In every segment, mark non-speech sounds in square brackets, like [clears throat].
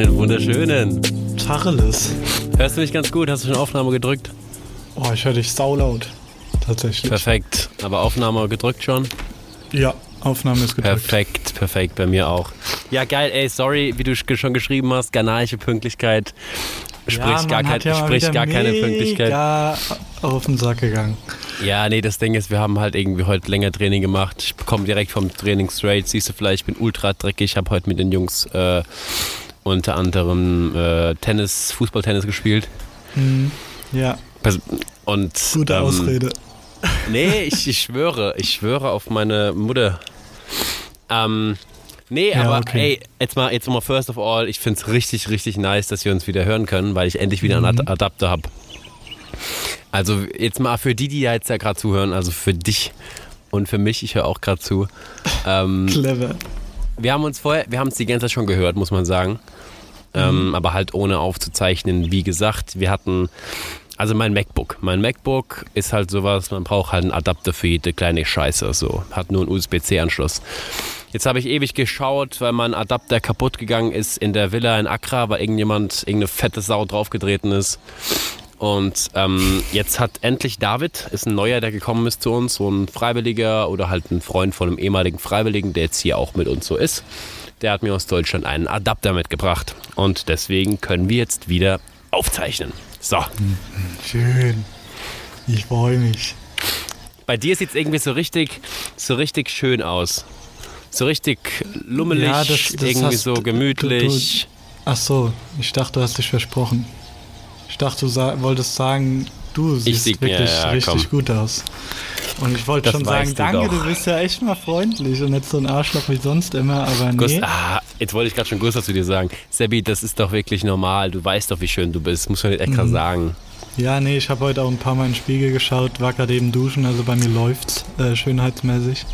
Einen wunderschönen. Tacheles. Hörst du mich ganz gut? Hast du schon Aufnahme gedrückt? Oh, ich höre dich saulaut. Tatsächlich. Perfekt. Aber Aufnahme gedrückt schon? Ja, Aufnahme ist gedrückt. Perfekt, perfekt, bei mir auch. Ja, geil, ey, sorry, wie du schon geschrieben hast, ghanaische Pünktlichkeit. Sprich ja, gar, kein, ja sprich gar keine Pünktlichkeit. Ja, auf den Sack gegangen. Ja, nee, das Ding ist, wir haben halt irgendwie heute länger Training gemacht. Ich komme direkt vom Training straight. Siehst du vielleicht, ich bin ultra dreckig. Ich habe heute mit den Jungs äh, unter anderem äh, Tennis, Fußballtennis gespielt. Mhm. Ja. Und, Gute ähm, Ausrede. Nee, ich, ich schwöre, ich schwöre auf meine Mutter. Ähm, nee, Ja, aber okay. ey, jetzt mal, jetzt mal first of all, ich finde es richtig, richtig nice, dass wir uns wieder hören können, weil ich endlich wieder einen Mhm. Ad Adapter habe. Also jetzt mal für die, die ja jetzt ja gerade zuhören, also für dich und für mich, ich höre auch gerade zu. Ähm, Clever. wir haben uns vorher, wir haben es die ganze Zeit schon gehört, muss man sagen. Ähm, aber halt ohne aufzuzeichnen. Wie gesagt, wir hatten, also mein MacBook. Mein MacBook ist halt sowas, man braucht halt einen Adapter für jede kleine Scheiße. So, hat nur einen USB-C-Anschluss. Jetzt habe ich ewig geschaut, weil mein Adapter kaputt gegangen ist in der Villa in Accra, weil irgendjemand, irgendeine fette Sau draufgetreten ist. Und ähm, jetzt hat endlich David, ist ein neuer, der gekommen ist zu uns, so ein Freiwilliger oder halt ein Freund von einem ehemaligen Freiwilligen, der jetzt hier auch mit uns so ist. Der hat mir aus Deutschland einen Adapter mitgebracht. Und deswegen können wir jetzt wieder aufzeichnen. So, Schön. Ich freue mich. bei dir sieht es irgendwie so richtig, so richtig schön aus. So richtig lummelig, Ja, das- das irgendwie hast so du- gemütlich. Ach so, ich dachte, du hast dich versprochen. Ich dachte, du sa wolltest sagen, du siehst sieg- wirklich ja, ja, richtig komm. gut aus. Und ich wollte schon sagen, du danke, doch. du bist ja echt mal freundlich und nicht so ein Arschloch wie sonst immer, aber Gust nee. ah, jetzt wollte ich gerade schon Gustav zu dir sagen. Sebi, das ist doch wirklich normal. Du weißt doch, wie schön du bist. Muss man nicht extra Mhm. sagen. Ja, nee, ich habe heute auch ein paar Mal in den Spiegel geschaut, war gerade eben duschen, also bei mir läuft's äh, schönheitsmäßig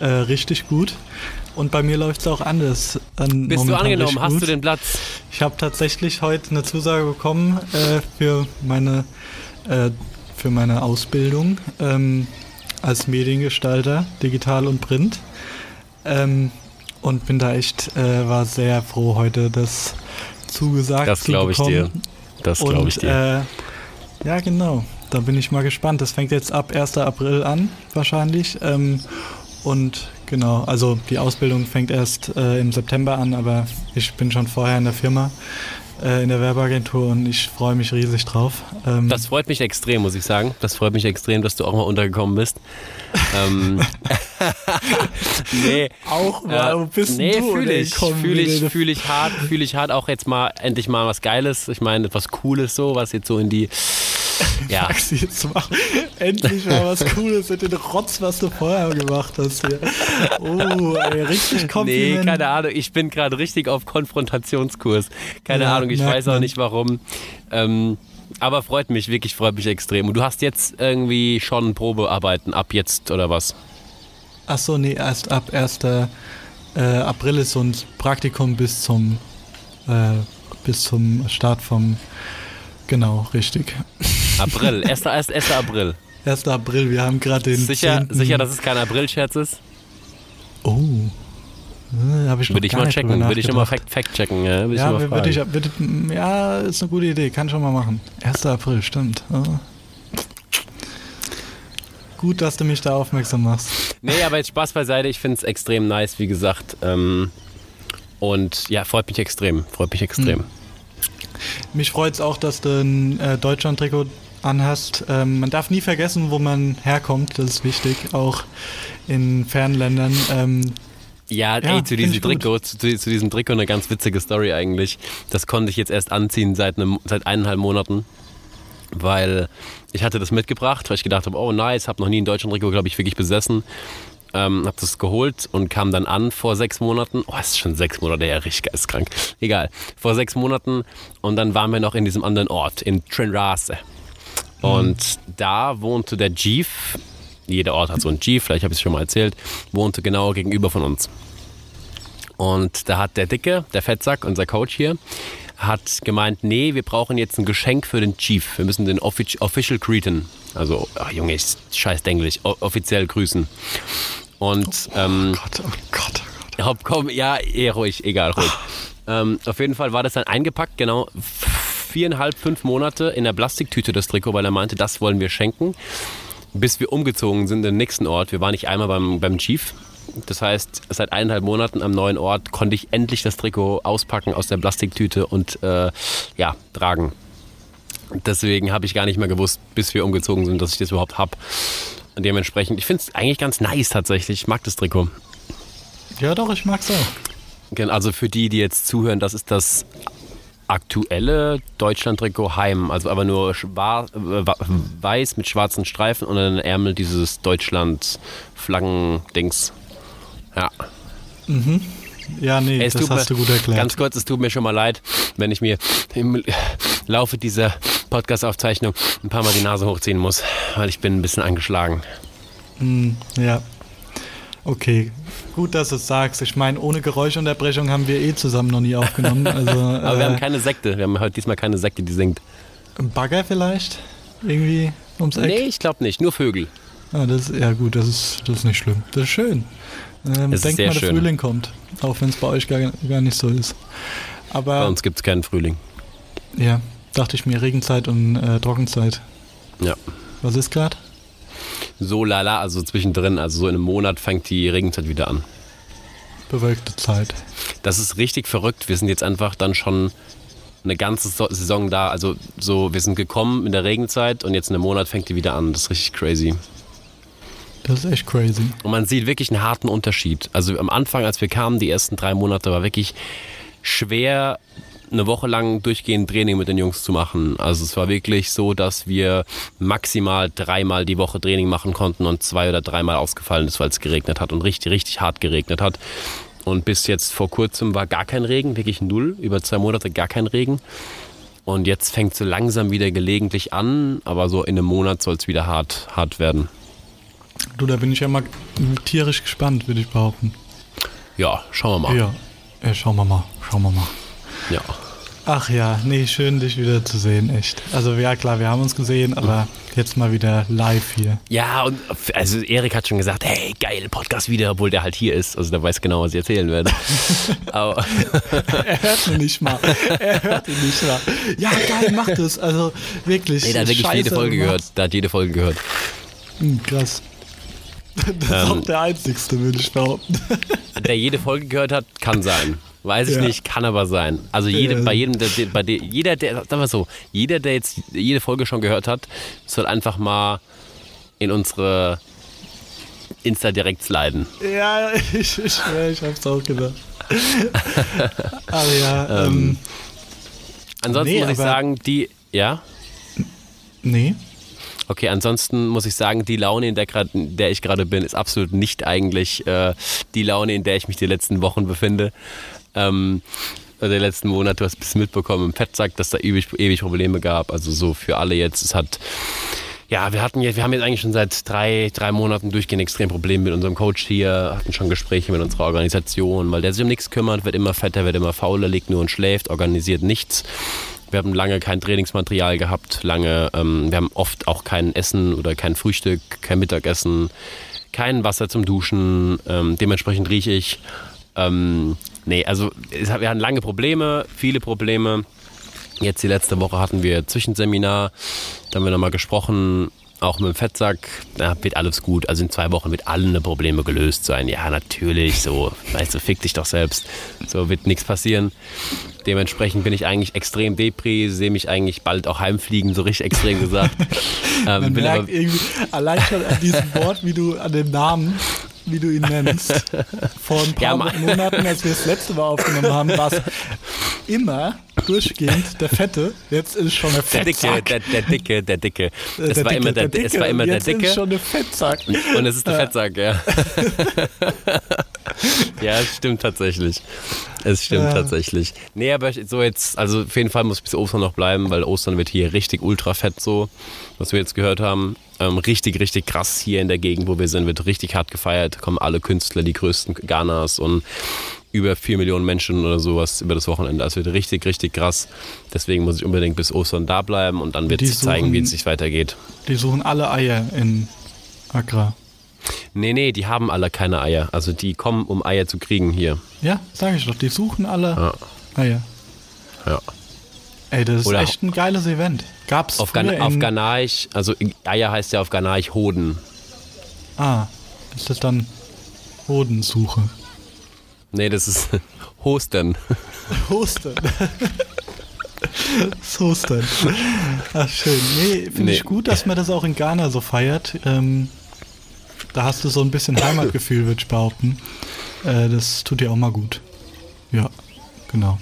äh, richtig gut. Und bei mir läuft's auch anders. An, Bist du angenommen? Hast du den Platz? Ich habe tatsächlich heute eine Zusage bekommen äh, für meine äh, für meine Ausbildung ähm, als Mediengestalter, digital und print. Ähm, und bin da echt, äh, war sehr froh heute, das zugesagt Das zu glaube ich dir. bekommen. Das glaube ich dir. Äh, ja, genau. Da bin ich mal gespannt. Das fängt jetzt ab 1. April an, wahrscheinlich. Ähm, und genau, also die Ausbildung fängt erst äh, im September an, aber ich bin schon vorher in der Firma, äh, in der Werbeagentur und ich freue mich riesig drauf. Ähm, Das freut mich extrem, muss ich sagen. Das freut mich extrem, dass du auch mal untergekommen bist. [laughs] ähm, nee, auch äh, wo bist nee, du fühle ich, fühle ich, fühle ich hart, fühle ich hart. Auch jetzt mal endlich mal was Geiles. Ich meine, etwas Cooles so, was jetzt so in die, [laughs] ja, Maxi, jetzt mal endlich mal was Cooles mit den Rotz, was du vorher gemacht hast hier. Oh, ey, richtig [laughs] Nee, Kompliment. keine Ahnung. Ich bin gerade richtig auf Konfrontationskurs. Keine Ja, Ahnung, ich weiß auch man. nicht warum. Ähm, aber freut mich, wirklich freut mich extrem. Und du hast jetzt irgendwie schon Probearbeiten ab jetzt oder was? Ach so, nee, erst ab 1. Äh, April ist so ein Praktikum bis zum äh, bis zum Start vom genau, richtig. April, 1. 1. 1. April. 1. April, wir haben gerade den Sicher, 10. sicher, dass es kein April-Scherz ist? Oh. Äh, Habe ich Würde ich mal checken, würde ich nochmal nachgedacht. fact. Ja, ich Ja, würde ich, würde, ja, ist eine gute Idee, kann schon mal machen. 1. April, stimmt. Ja. Gut, dass du mich da aufmerksam machst. Nee, aber jetzt Spaß beiseite, ich finde es extrem nice, wie gesagt. Ähm, und ja, freut mich extrem, freut mich extrem. Mich freut es auch, dass du ein äh, Deutschland-Trikot anhast. Ähm, man darf nie vergessen, wo man herkommt, das ist wichtig, auch in fernen Ländern. Ähm, Ja, Ja, ey, zu diesem. Trikot, zu, zu diesem Trikot eine ganz witzige Story eigentlich. Das konnte ich jetzt erst anziehen seit, einem, seit eineinhalb Monaten, weil ich hatte das mitgebracht, weil ich gedacht habe, oh nice, habe noch nie ein deutschen Trikot, glaube ich, wirklich besessen. Ähm, hab das geholt und kam dann an vor sechs Monaten. Oh, es ist schon sechs Monate her, richtig geistkrank. Egal. Vor sechs Monaten und dann waren wir noch in diesem anderen Ort, in Trenrase. Und da wohnte der Chief, jeder Ort hat so einen Chief, vielleicht habe ich es schon mal erzählt, wohnte genau gegenüber von uns. Und da hat der Dicke, der Fettsack, unser Coach hier, hat gemeint, nee, wir brauchen jetzt ein Geschenk für den Chief. Wir müssen den offic official greeten. Also, ach Junge, ist scheiß Englisch, o offiziell grüßen. Und ähm, Gott, oh Gott, oh Gott. Komm, ja, eh ruhig, egal, ruhig. Ähm, auf jeden Fall war das dann eingepackt, genau viereinhalb, fünf Monate in der Plastiktüte das Trikot, weil er meinte, das wollen wir schenken, bis wir umgezogen sind in den nächsten Ort. Wir waren nicht einmal beim, beim Chief. Das heißt, seit eineinhalb Monaten am neuen Ort konnte ich endlich das Trikot auspacken aus der Plastiktüte und äh, ja, tragen. Deswegen habe ich gar nicht mehr gewusst, bis wir umgezogen sind, dass ich das überhaupt habe. Dementsprechend, ich finde es eigentlich ganz nice tatsächlich. Ich mag das Trikot. Ja, doch, ich mag es auch. Also für die, die jetzt zuhören, das ist das aktuelle Deutschland-Trikot Heim. Also aber nur schwarz, weiß mit schwarzen Streifen und dann Ärmel dieses Deutschland-Flaggen-Dings. Ja. Mhm. Ja, nee, es das hast mir, du gut erklärt. Ganz kurz, es tut mir schon mal leid, wenn ich mir im Laufe dieser Podcast-Aufzeichnung ein paar Mal die Nase hochziehen muss, weil ich bin ein bisschen angeschlagen. Mm, ja. Okay, gut, dass du es sagst. Ich meine, ohne Geräuschunterbrechung haben wir eh zusammen noch nie aufgenommen. [laughs] Also, Aber äh, wir haben keine Sekte. Wir haben heute diesmal keine Sekte, die singt. Ein Bagger vielleicht? Irgendwie ums Eck? Nee, ich glaube nicht. Nur Vögel. Ah, das, ja gut, das ist, das ist nicht schlimm. Das ist schön. Ähm, Es denkt mal, der schön. Frühling kommt. Auch wenn es bei euch gar, gar nicht so ist. Bei Aber uns gibt es keinen Frühling. ja, dachte ich mir, Regenzeit und äh, Trockenzeit. Ja. Was ist gerade? So lala, also zwischendrin, also so in einem Monat fängt die Regenzeit wieder an. Bewölkte Zeit. Das ist richtig verrückt. Wir sind jetzt einfach dann schon eine ganze So- Saison da. Also so, wir sind gekommen in der Regenzeit und jetzt in einem Monat fängt die wieder an. Das ist richtig crazy. Das ist echt crazy. Und man sieht wirklich einen harten Unterschied. Also am Anfang, als wir kamen, die ersten drei Monate, war wirklich schwer, eine Woche lang durchgehend Training mit den Jungs zu machen. Also es war wirklich so, dass wir maximal dreimal die Woche Training machen konnten und zwei oder dreimal ausgefallen ist, weil es geregnet hat und richtig, richtig hart geregnet hat. Und bis jetzt vor kurzem war gar kein Regen, wirklich null, über zwei Monate gar kein Regen. Und jetzt fängt es so langsam wieder gelegentlich an, aber so in einem Monat soll es wieder hart, hart werden. Du, da bin ich ja mal tierisch gespannt, würde ich behaupten. Ja, schauen wir mal. Ja. ja, schauen wir mal. Schauen wir mal. ja. Ach ja, nee, schön dich wieder zu sehen, echt. Also ja klar, wir haben uns gesehen, aber jetzt mal wieder live hier. Ja, und also Erik hat schon gesagt, hey, geil, Podcast wieder, obwohl der halt hier ist. Also der weiß genau, was ich erzählen werde. [laughs] Aber [laughs] Er hört ihn nicht mal. Er hört ihn nicht mal. Ja, geil, mach das. Also wirklich. nee, der hat wirklich scheiße jede Folge gehört. Der hat jede Folge gehört. Hm, krass. [laughs] Das ist Ähm. auch der einzigste, würde ich behaupten. Der jede Folge gehört hat, kann sein. Weiß ich Ja. nicht, kann aber sein. Also jede, Ja. bei jedem, der, bei der, jeder, der, sagen wir so, jeder, der jetzt jede Folge schon gehört hat, soll einfach mal in unsere Insta direkt sliden. Ja, [laughs] ich, ich ich hab's auch gedacht. [laughs] Aber ja, ähm, Ansonsten Nee, muss ich sagen, die, ja? nee. Okay, ansonsten muss ich sagen, die Laune, in der, in der ich gerade bin, ist absolut nicht eigentlich äh, die Laune, in der ich mich die letzten Wochen befinde. Ähm, oder die letzten Monate, du hast ein mitbekommen im Fettsack, dass da ewig, ewig Probleme gab. Also so für alle jetzt. Es hat, ja, wir hatten jetzt, wir haben jetzt eigentlich schon seit drei, drei Monaten durchgehend extrem Probleme mit unserem Coach hier, hatten schon Gespräche mit unserer Organisation, weil der sich um nichts kümmert, wird immer fetter, wird immer fauler, liegt nur und schläft, organisiert nichts. Wir haben lange kein Trainingsmaterial gehabt, lange, ähm, wir haben oft auch kein Essen oder kein Frühstück, kein Mittagessen, kein Wasser zum Duschen, ähm, dementsprechend rieche ich. Ähm, nee, also hat, wir hatten lange Probleme, viele Probleme. Jetzt die letzte Woche hatten wir Zwischenseminar, da haben wir nochmal gesprochen, auch mit dem Fettsack, da wird alles gut. Also in zwei Wochen wird alle Probleme gelöst sein. Ja, natürlich, so, weißt du, fick dich doch selbst. So wird nichts passieren. Dementsprechend bin ich eigentlich extrem depri, sehe mich eigentlich bald auch heimfliegen, so richtig extrem gesagt. [laughs] ähm, Man bin merkt irgendwie, allein schon an diesem Wort, wie du, an dem Namen, wie du ihn nennst. Vor ein paar Ja, Monaten, als wir das letzte Mal aufgenommen haben, war es [laughs] immer durchgehend der Fette. Jetzt ist schon der der Dicke, Fettsack. der, der Dicke, der Dicke. Es Der war Dicke, immer der, der es war immer und der jetzt ist Dicke. es schon der Fettsack. Und es ist der Fettsack, ja. [laughs] ja, es stimmt tatsächlich. Es stimmt Ja. tatsächlich. Nee, aber so jetzt, also auf jeden Fall muss bis Ostern noch bleiben, weil Ostern wird hier richtig ultra fett so, was wir jetzt gehört haben. Ähm, richtig, richtig krass hier in der Gegend, wo wir sind, wird richtig hart gefeiert. Kommen alle Künstler, die größten Ghanas und über 4 Millionen Menschen oder sowas über das Wochenende. Das wird richtig, richtig krass. Deswegen muss ich unbedingt bis Ostern da bleiben und dann wird Die sich zeigen, wie es sich weitergeht. Die suchen alle Eier in Accra. Nee, nee, die haben alle keine Eier. Also die kommen, um Eier zu kriegen hier. Ja, sag ich doch. Die suchen alle Ja. Eier. Ja. Ey, das ist Oder echt ein geiles Event. Gab's Auf, Gan auf in, Ghanaich, also Eier heißt ja auf Ghanaich Hoden. Ah, das ist dann Hodensuche. Nee, das ist [laughs] Hosten. Hostern. das Hostern. Ach schön. Nee, finde Nee. ich gut, dass man das auch in Ghana so feiert. Ähm, da hast du so ein bisschen Heimatgefühl, würde ich behaupten. Äh, das tut dir auch mal gut. Ja, genau.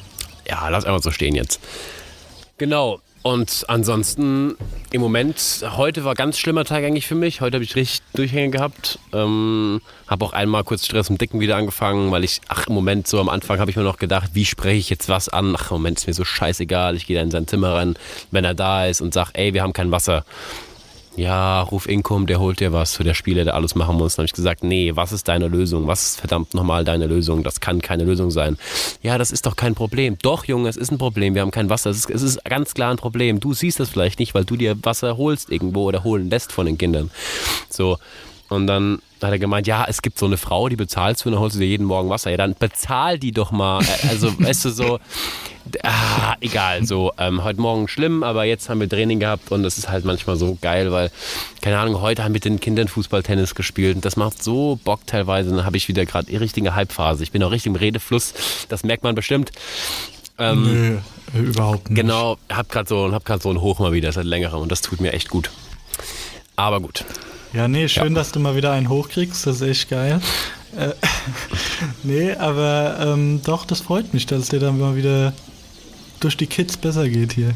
Ja, lass einfach so stehen jetzt. Genau. Und ansonsten im Moment, heute war ganz schlimmer Tag eigentlich für mich. Heute habe ich richtig Durchhänge gehabt. Ähm, habe auch einmal kurz Stress im Dicken wieder angefangen, weil ich, ach im Moment so am Anfang habe ich mir noch gedacht, wie spreche ich jetzt was an? Ach im Moment ist mir so scheißegal. Ich gehe da in sein Zimmer rein, wenn er da ist und sage, ey, wir haben kein Wasser. Ja, ruf Inkom, der holt dir was für der Spieler, der alles machen muss. Dann habe ich gesagt, nee, was ist deine Lösung? Was ist verdammt nochmal deine Lösung? Das kann keine Lösung sein. Ja, das ist doch kein Problem. Doch, Junge, es ist ein Problem. Wir haben kein Wasser. Es ist, es ist ganz klar ein Problem. Du siehst das vielleicht nicht, weil du dir Wasser holst irgendwo oder holen lässt von den Kindern. So. Und dann hat er gemeint, ja, es gibt so eine Frau, die bezahlst du und dann holst du dir jeden Morgen Wasser. Ja, dann bezahl die doch mal. Äh, Also, weißt du, so, ah, egal, so, ähm, heute Morgen schlimm, aber jetzt haben wir Training gehabt und das ist halt manchmal so geil, weil, keine Ahnung, heute haben wir mit den Kindern Fußball-Tennis gespielt und das macht so Bock teilweise. Dann habe ich wieder gerade die richtige Halbphase. Ich bin auch richtig im Redefluss, das merkt man bestimmt. Ähm, Nö, überhaupt nicht. Genau, hab gerade so, hab grad so ein Hoch mal wieder seit längerem und das tut mir echt gut. Aber gut. Ja, nee, schön, Ja. dass du mal wieder einen hochkriegst. Das ist echt geil. Äh, [laughs] nee, aber ähm, doch, das freut mich, dass es dir dann mal wieder durch die Kids besser geht hier.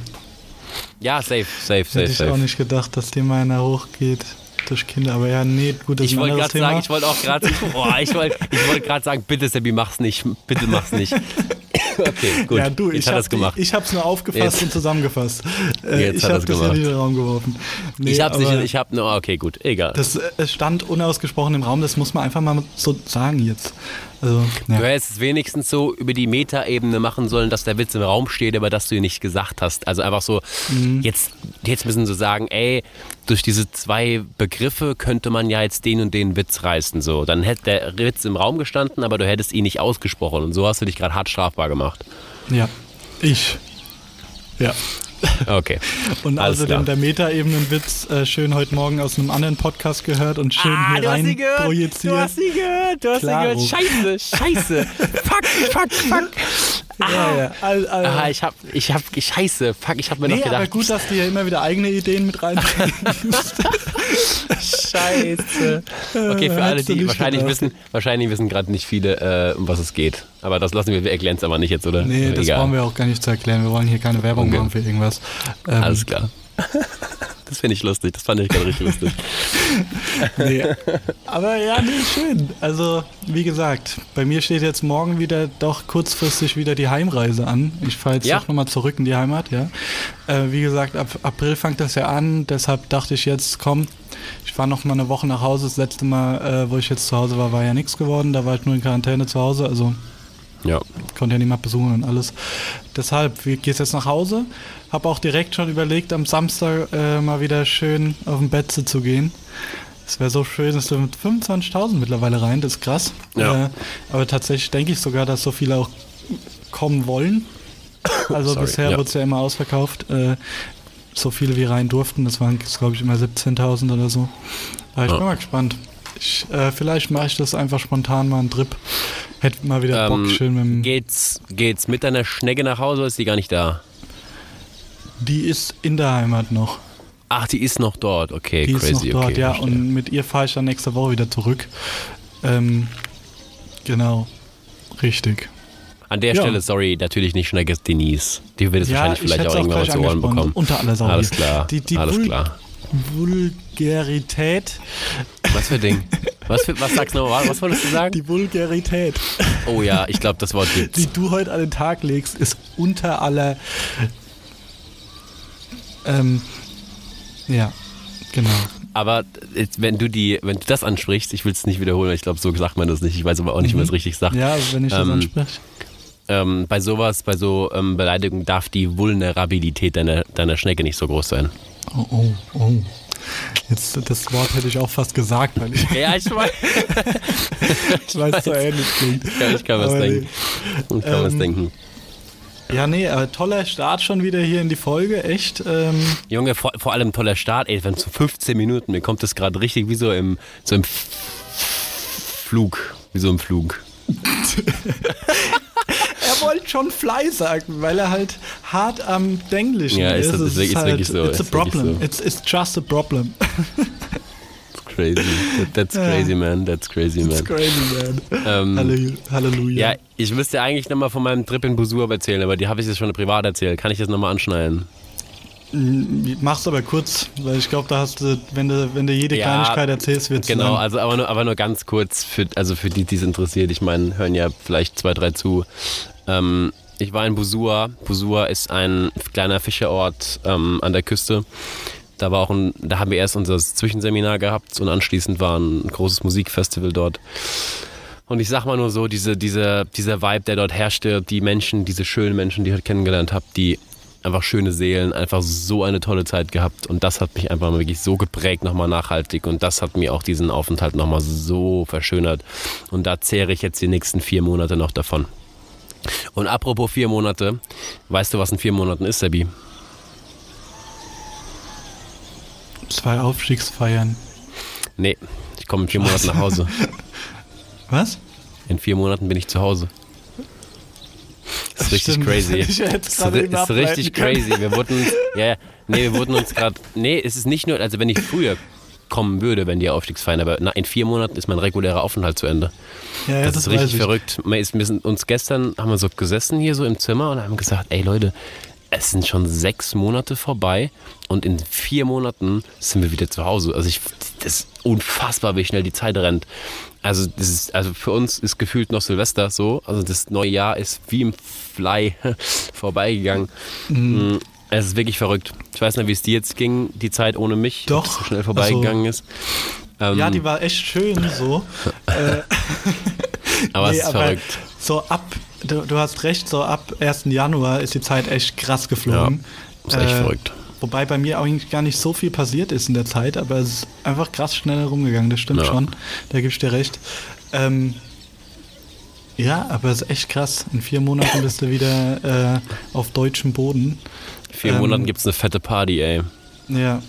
Ja, safe, safe, safe, Hätte ich auch safe. nicht gedacht, dass mal einer hochgeht durch Kinder. Aber ja, nee, gut, das Ich ist ein wollte anderes gerade Thema. sagen, ich wollte auch gerade, [laughs] boah, ich wollte, ich wollte gerade sagen, bitte Sebi, mach's nicht, bitte mach's nicht. [laughs] Okay, [laughs] gut. ja, du, jetzt ich hat habe gemacht. Ich hab's nur aufgefasst Jetzt- und zusammengefasst. [laughs] Äh, Jetzt ich habe das gemacht. nicht in den Raum geworfen. Nee, ich habe sicher, ich habe, no, okay, gut, egal. Das äh, es stand unausgesprochen im Raum, das muss man einfach mal so sagen jetzt. Also, Du ja. hättest es wenigstens so über die Metaebene machen sollen, dass der Witz im Raum steht, aber dass du ihn nicht gesagt hast. Also einfach so, Mhm. jetzt, jetzt müssen so sagen, ey, durch diese zwei Begriffe könnte man ja jetzt den und den Witz reißen. So, dann hätte der Witz im Raum gestanden, aber du hättest ihn nicht ausgesprochen. Und so hast du dich gerade hart strafbar gemacht. ja, ich. Ja. [laughs] Okay. Und Alles außerdem klar. der Meta-Ebenen-Witz äh, schön heute Morgen aus einem anderen Podcast gehört und schön hier rein projiziert. Ah, Du hast sie gehört, du hast Klaro. sie gehört. Scheiße, scheiße. fuck, fuck, fuck. Ja, ja. All, all, Ah, ich hab, ich hab, scheiße, fuck, ich hab mir nee, noch gedacht. aber gut, dass du hier immer wieder eigene Ideen mit reinbringst. [laughs] Scheiße. Okay, für Äh, alle, die wahrscheinlich gedacht. wissen, wahrscheinlich wissen gerade nicht viele, äh, um was es geht. Aber das lassen wir, wir erklären es aber nicht jetzt, oder? nee, das Egal. brauchen wir auch gar nicht zu erklären. Wir wollen hier keine Werbung Okay. machen für irgendwas. Ähm, Alles klar. [laughs] Das finde ich lustig, das fand ich gerade richtig lustig. [laughs] Nee. Aber ja, nee, schön. Also, wie gesagt, bei mir steht jetzt morgen wieder doch kurzfristig wieder die Heimreise an. Ich fahre jetzt Ja. doch nochmal zurück in die Heimat, ja. Äh, wie gesagt, ab April fängt das ja an, deshalb dachte ich jetzt, komm, fahre noch mal eine Woche nach Hause. Das letzte Mal, äh, wo ich jetzt zu Hause war, war ja nichts geworden. Da war ich nur in Quarantäne zu Hause, also Ja. konnte ja niemand besuchen und alles. Deshalb, wie gehst jetzt nach Hause? Hab auch direkt schon überlegt, am Samstag äh, mal wieder schön auf dem Betze zu gehen. Es wäre so schön, es sind mit 25.000 mittlerweile rein, das ist krass. Ja. Äh, aber tatsächlich denke ich sogar, dass so viele auch kommen wollen. Also Sorry, bisher ja. wurde es ja immer ausverkauft. Äh, so viele wie rein durften, das waren, glaube ich, immer 17.000 oder so. Aber ich Ja. bin mal gespannt. Ich, äh, vielleicht mache ich das einfach spontan mal einen Trip. Hätte mal wieder Bock, Ähm, schön mit dem geht's, geht's mit deiner Schnecke nach Hause oder ist die gar nicht da? Die ist in der Heimat noch. Ach, die ist noch dort. Okay, Die crazy. ist noch dort, okay, ja. verstehe. Und mit ihr fahre ich dann nächste Woche wieder zurück. Ähm, genau. Richtig. An der Ja. Stelle, sorry, natürlich nicht Schnecke, Denise. Die wird es wahrscheinlich vielleicht auch irgendwann mal zu Ohren bekommen. Unter aller Sau. Alles klar. Die, die Alles Vul klar. Vulgarität. Was für Ding? Was, für, was sagst du nochmal? Was wolltest du sagen? Die Vulgarität, Oh ja, ich glaube, das Wort gibt's. die du heute an den Tag legst, ist unter aller. Ähm, ja, genau. Aber wenn du die, wenn du das ansprichst, ich will es nicht wiederholen, weil ich glaube, so sagt man das nicht. Ich weiß aber auch nicht, wie man es richtig sagt. Ja, wenn ich das Ähm, anspreche. Ähm, bei sowas, bei so ähm, Beleidigungen darf die Vulnerabilität deiner, deiner Schnecke nicht so groß sein. Oh, oh, oh. Jetzt, das Wort hätte ich auch fast gesagt, weil ich, Ja, ich weiß. [laughs] ich weiß, so ähnlich klingt. Ja, ich kann was denken. Ich kann was Ähm, denken. Ja, nee, aber toller Start schon wieder hier in die Folge, echt. Ähm, Junge, vor, vor allem toller Start, ey, wenn zu 15 Minuten, mir kommt das gerade richtig wie so im, so im Flug, wie so im Flug. [laughs] [laughs] wollte schon Fly sagen, weil er halt hart am Denglischen Ja, ist Es ist wirklich- ist wirklich so, It's a problem. so. It's, it's just a problem. [laughs] That's crazy. That- That's crazy, man. That's crazy, man. crazy, man. Ähm, Halleluja. Halleluja. ja, ich müsste eigentlich nochmal von meinem Trip in Busur erzählen, aber die habe ich jetzt schon privat erzählt. Kann ich das nochmal anschneiden? Mach's aber kurz, weil ich glaube, da hast du, wenn du, wenn du jede Ja, Kleinigkeit erzählst, wird's Genau, lang. also aber nur, aber nur ganz kurz, für, also für die, die es interessiert. Ich meine, hören ja vielleicht zwei, drei zu. Ähm, ich war in Busua. Busua ist ein kleiner Fischerort ähm, an der Küste. Da war auch ein, da haben wir erst unser Zwischenseminar gehabt und anschließend war ein großes Musikfestival dort. Und ich sag mal nur so, diese, diese, dieser Vibe, der dort herrschte, die Menschen, diese schönen Menschen, die ich heute kennengelernt habe, die einfach schöne Seelen, einfach so eine tolle Zeit gehabt. Und das hat mich einfach wirklich so geprägt, nochmal nachhaltig. Und das hat mir auch diesen Aufenthalt nochmal so verschönert. Und da zehre ich jetzt die nächsten vier Monate noch davon. Und apropos vier Monate, weißt du, was in vier Monaten ist, Sebi? Zwei Aufstiegsfeiern. Nee, ich komme in vier Monaten nach Hause. [laughs] Was? In vier Monaten bin ich zu Hause. Das ist richtig Stimmt, crazy. das [laughs] ich Das ist, ist richtig crazy. Wir wurden, ja, ja, nee, wir wurden uns gerade, nee, es ist nicht nur, also wenn ich früher kommen würde, wenn die Aufstiegsfeiern, aber in vier Monaten ist mein regulärer Aufenthalt zu Ende. Ja, Das, ist weiß richtig ich. verrückt. Wir ist- wir sind uns gestern haben wir so gesessen hier so im Zimmer und haben gesagt, ey Leute, es sind schon sechs Monate vorbei und in vier Monaten sind wir wieder zu Hause. Also ich, das ist unfassbar, wie schnell die Zeit rennt. Also das ist, also für uns ist gefühlt noch Silvester so. Also das neue Jahr ist wie im Fly [laughs] vorbeigegangen. Mhm. Es ist wirklich verrückt. Ich weiß nicht, wie es dir jetzt ging, die Zeit ohne mich, Doch. so schnell vorbeigegangen ist. Ähm, Ja, die war echt schön so. [laughs] äh, [laughs] aber nee, es ist verrückt. So ab, du, du hast recht, so ab 1. Januar ist die Zeit echt krass geflogen. Ist echt verrückt. Wobei bei mir eigentlich gar nicht so viel passiert ist in der Zeit, aber es ist einfach krass schnell herumgegangen, das stimmt Ja. schon. Da gebe ich dir recht. Ähm, ja, aber es ist echt krass. In vier Monaten bist du wieder äh, auf deutschem Boden. vier ähm, Monaten gibt es eine fette Party, ey. Ja,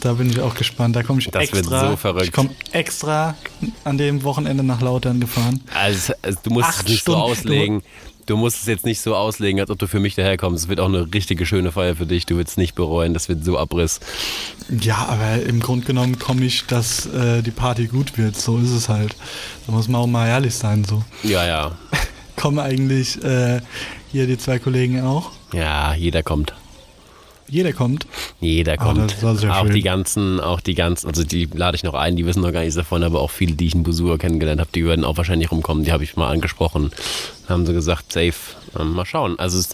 da bin ich auch gespannt. Da komme ich Das wird extra. so verrückt. Ich komme extra an dem Wochenende nach Lautern gefahren. Also, also du musst Acht es nicht Stunden. so auslegen. Du musst es jetzt nicht so auslegen, als ob du für mich daherkommst. Es wird auch eine richtige schöne Feier für dich. Du wirst es nicht bereuen. Das wird so Abriss. Ja, aber im Grunde genommen komme ich, dass äh, die Party gut wird. So ist es halt. Da muss man auch mal ehrlich sein. So Ja, ja. [laughs] kommen eigentlich äh, hier die zwei Kollegen auch. Ja, jeder kommt. Jeder kommt. Jeder Ah, kommt. das war sehr auch schön. die ganzen, auch die ganzen, also die lade ich noch ein, die wissen noch gar nichts davon, aber auch viele, die ich in Busur kennengelernt habe, die würden auch wahrscheinlich rumkommen. Die habe ich mal angesprochen. Haben sie gesagt, safe. Ähm, mal schauen. Also es,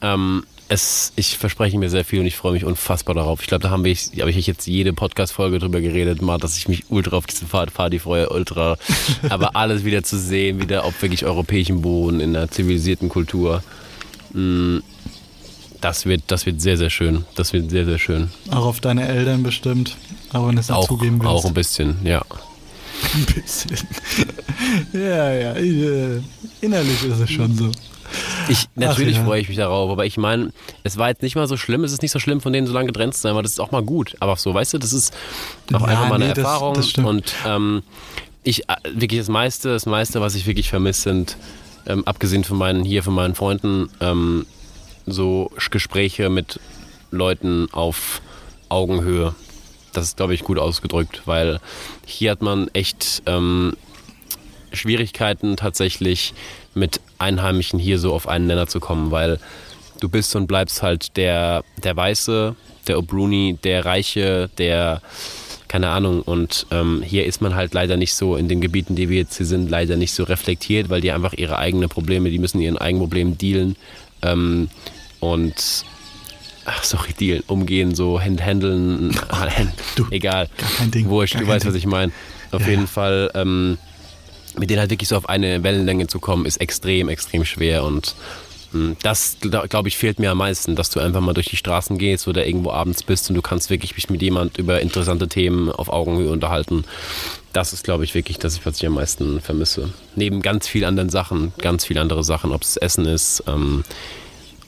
ähm, es, ich verspreche mir sehr viel und ich freue mich unfassbar darauf. Ich glaube, da haben wir, habe ich jetzt jede Podcast-Folge drüber geredet, mal, dass ich mich ultra auf diese Fahrt Party freue, ultra. [laughs] aber alles wieder zu sehen, wieder auf wirklich europäischem Boden, in einer zivilisierten Kultur. Das wird, das wird sehr, sehr schön. Das wird sehr, sehr schön. Auch auf deine Eltern bestimmt. Auch wenn es Auch, zugeben willst. auch ein bisschen, ja. ein bisschen. [laughs] ja, ja. äh, Innerlich ist es schon so. Ich, natürlich ja. freue ich mich darauf, aber ich meine, es war jetzt nicht mal so schlimm, es ist nicht so schlimm, von denen so lange getrennt zu sein, aber das ist auch mal gut. Aber so, weißt du, das ist auch Ja, einfach mal eine nee, das- Erfahrung. das stimmt. und ähm, ich äh, wirklich das meiste, das meiste, was ich wirklich vermisse, sind, ähm, abgesehen von meinen, hier von meinen Freunden, ähm, so Gespräche mit Leuten auf Augenhöhe. Das ist, glaube ich, gut ausgedrückt, weil hier hat man echt ähm, Schwierigkeiten tatsächlich mit Einheimischen hier so auf einen Nenner zu kommen, weil du bist und bleibst halt der, der Weiße, der O'Bruni, der Reiche, der keine Ahnung. Und ähm, hier ist man halt leider nicht so in den Gebieten, die wir jetzt hier sind, leider nicht so reflektiert, weil die einfach ihre eigenen Probleme, die müssen ihren eigenen Problemen dealen. Ähm, und ach, sorry, dealen, umgehen, so hand- handeln, [laughs] Du, egal. gar kein Ding, Wurscht, du weißt, was Ding. ich meine. Auf Ja, jeden ja. Fall, ähm, mit denen halt wirklich so auf eine Wellenlänge zu kommen, ist extrem, extrem schwer und Das, glaube ich, fehlt mir am meisten, dass du einfach mal durch die Straßen gehst oder irgendwo abends bist und du kannst wirklich mich mit jemand über interessante Themen auf Augenhöhe unterhalten. Das ist, glaube ich, wirklich das, was ich am meisten vermisse. Neben ganz vielen anderen Sachen, ganz viele andere Sachen, ob es Essen ist, ähm,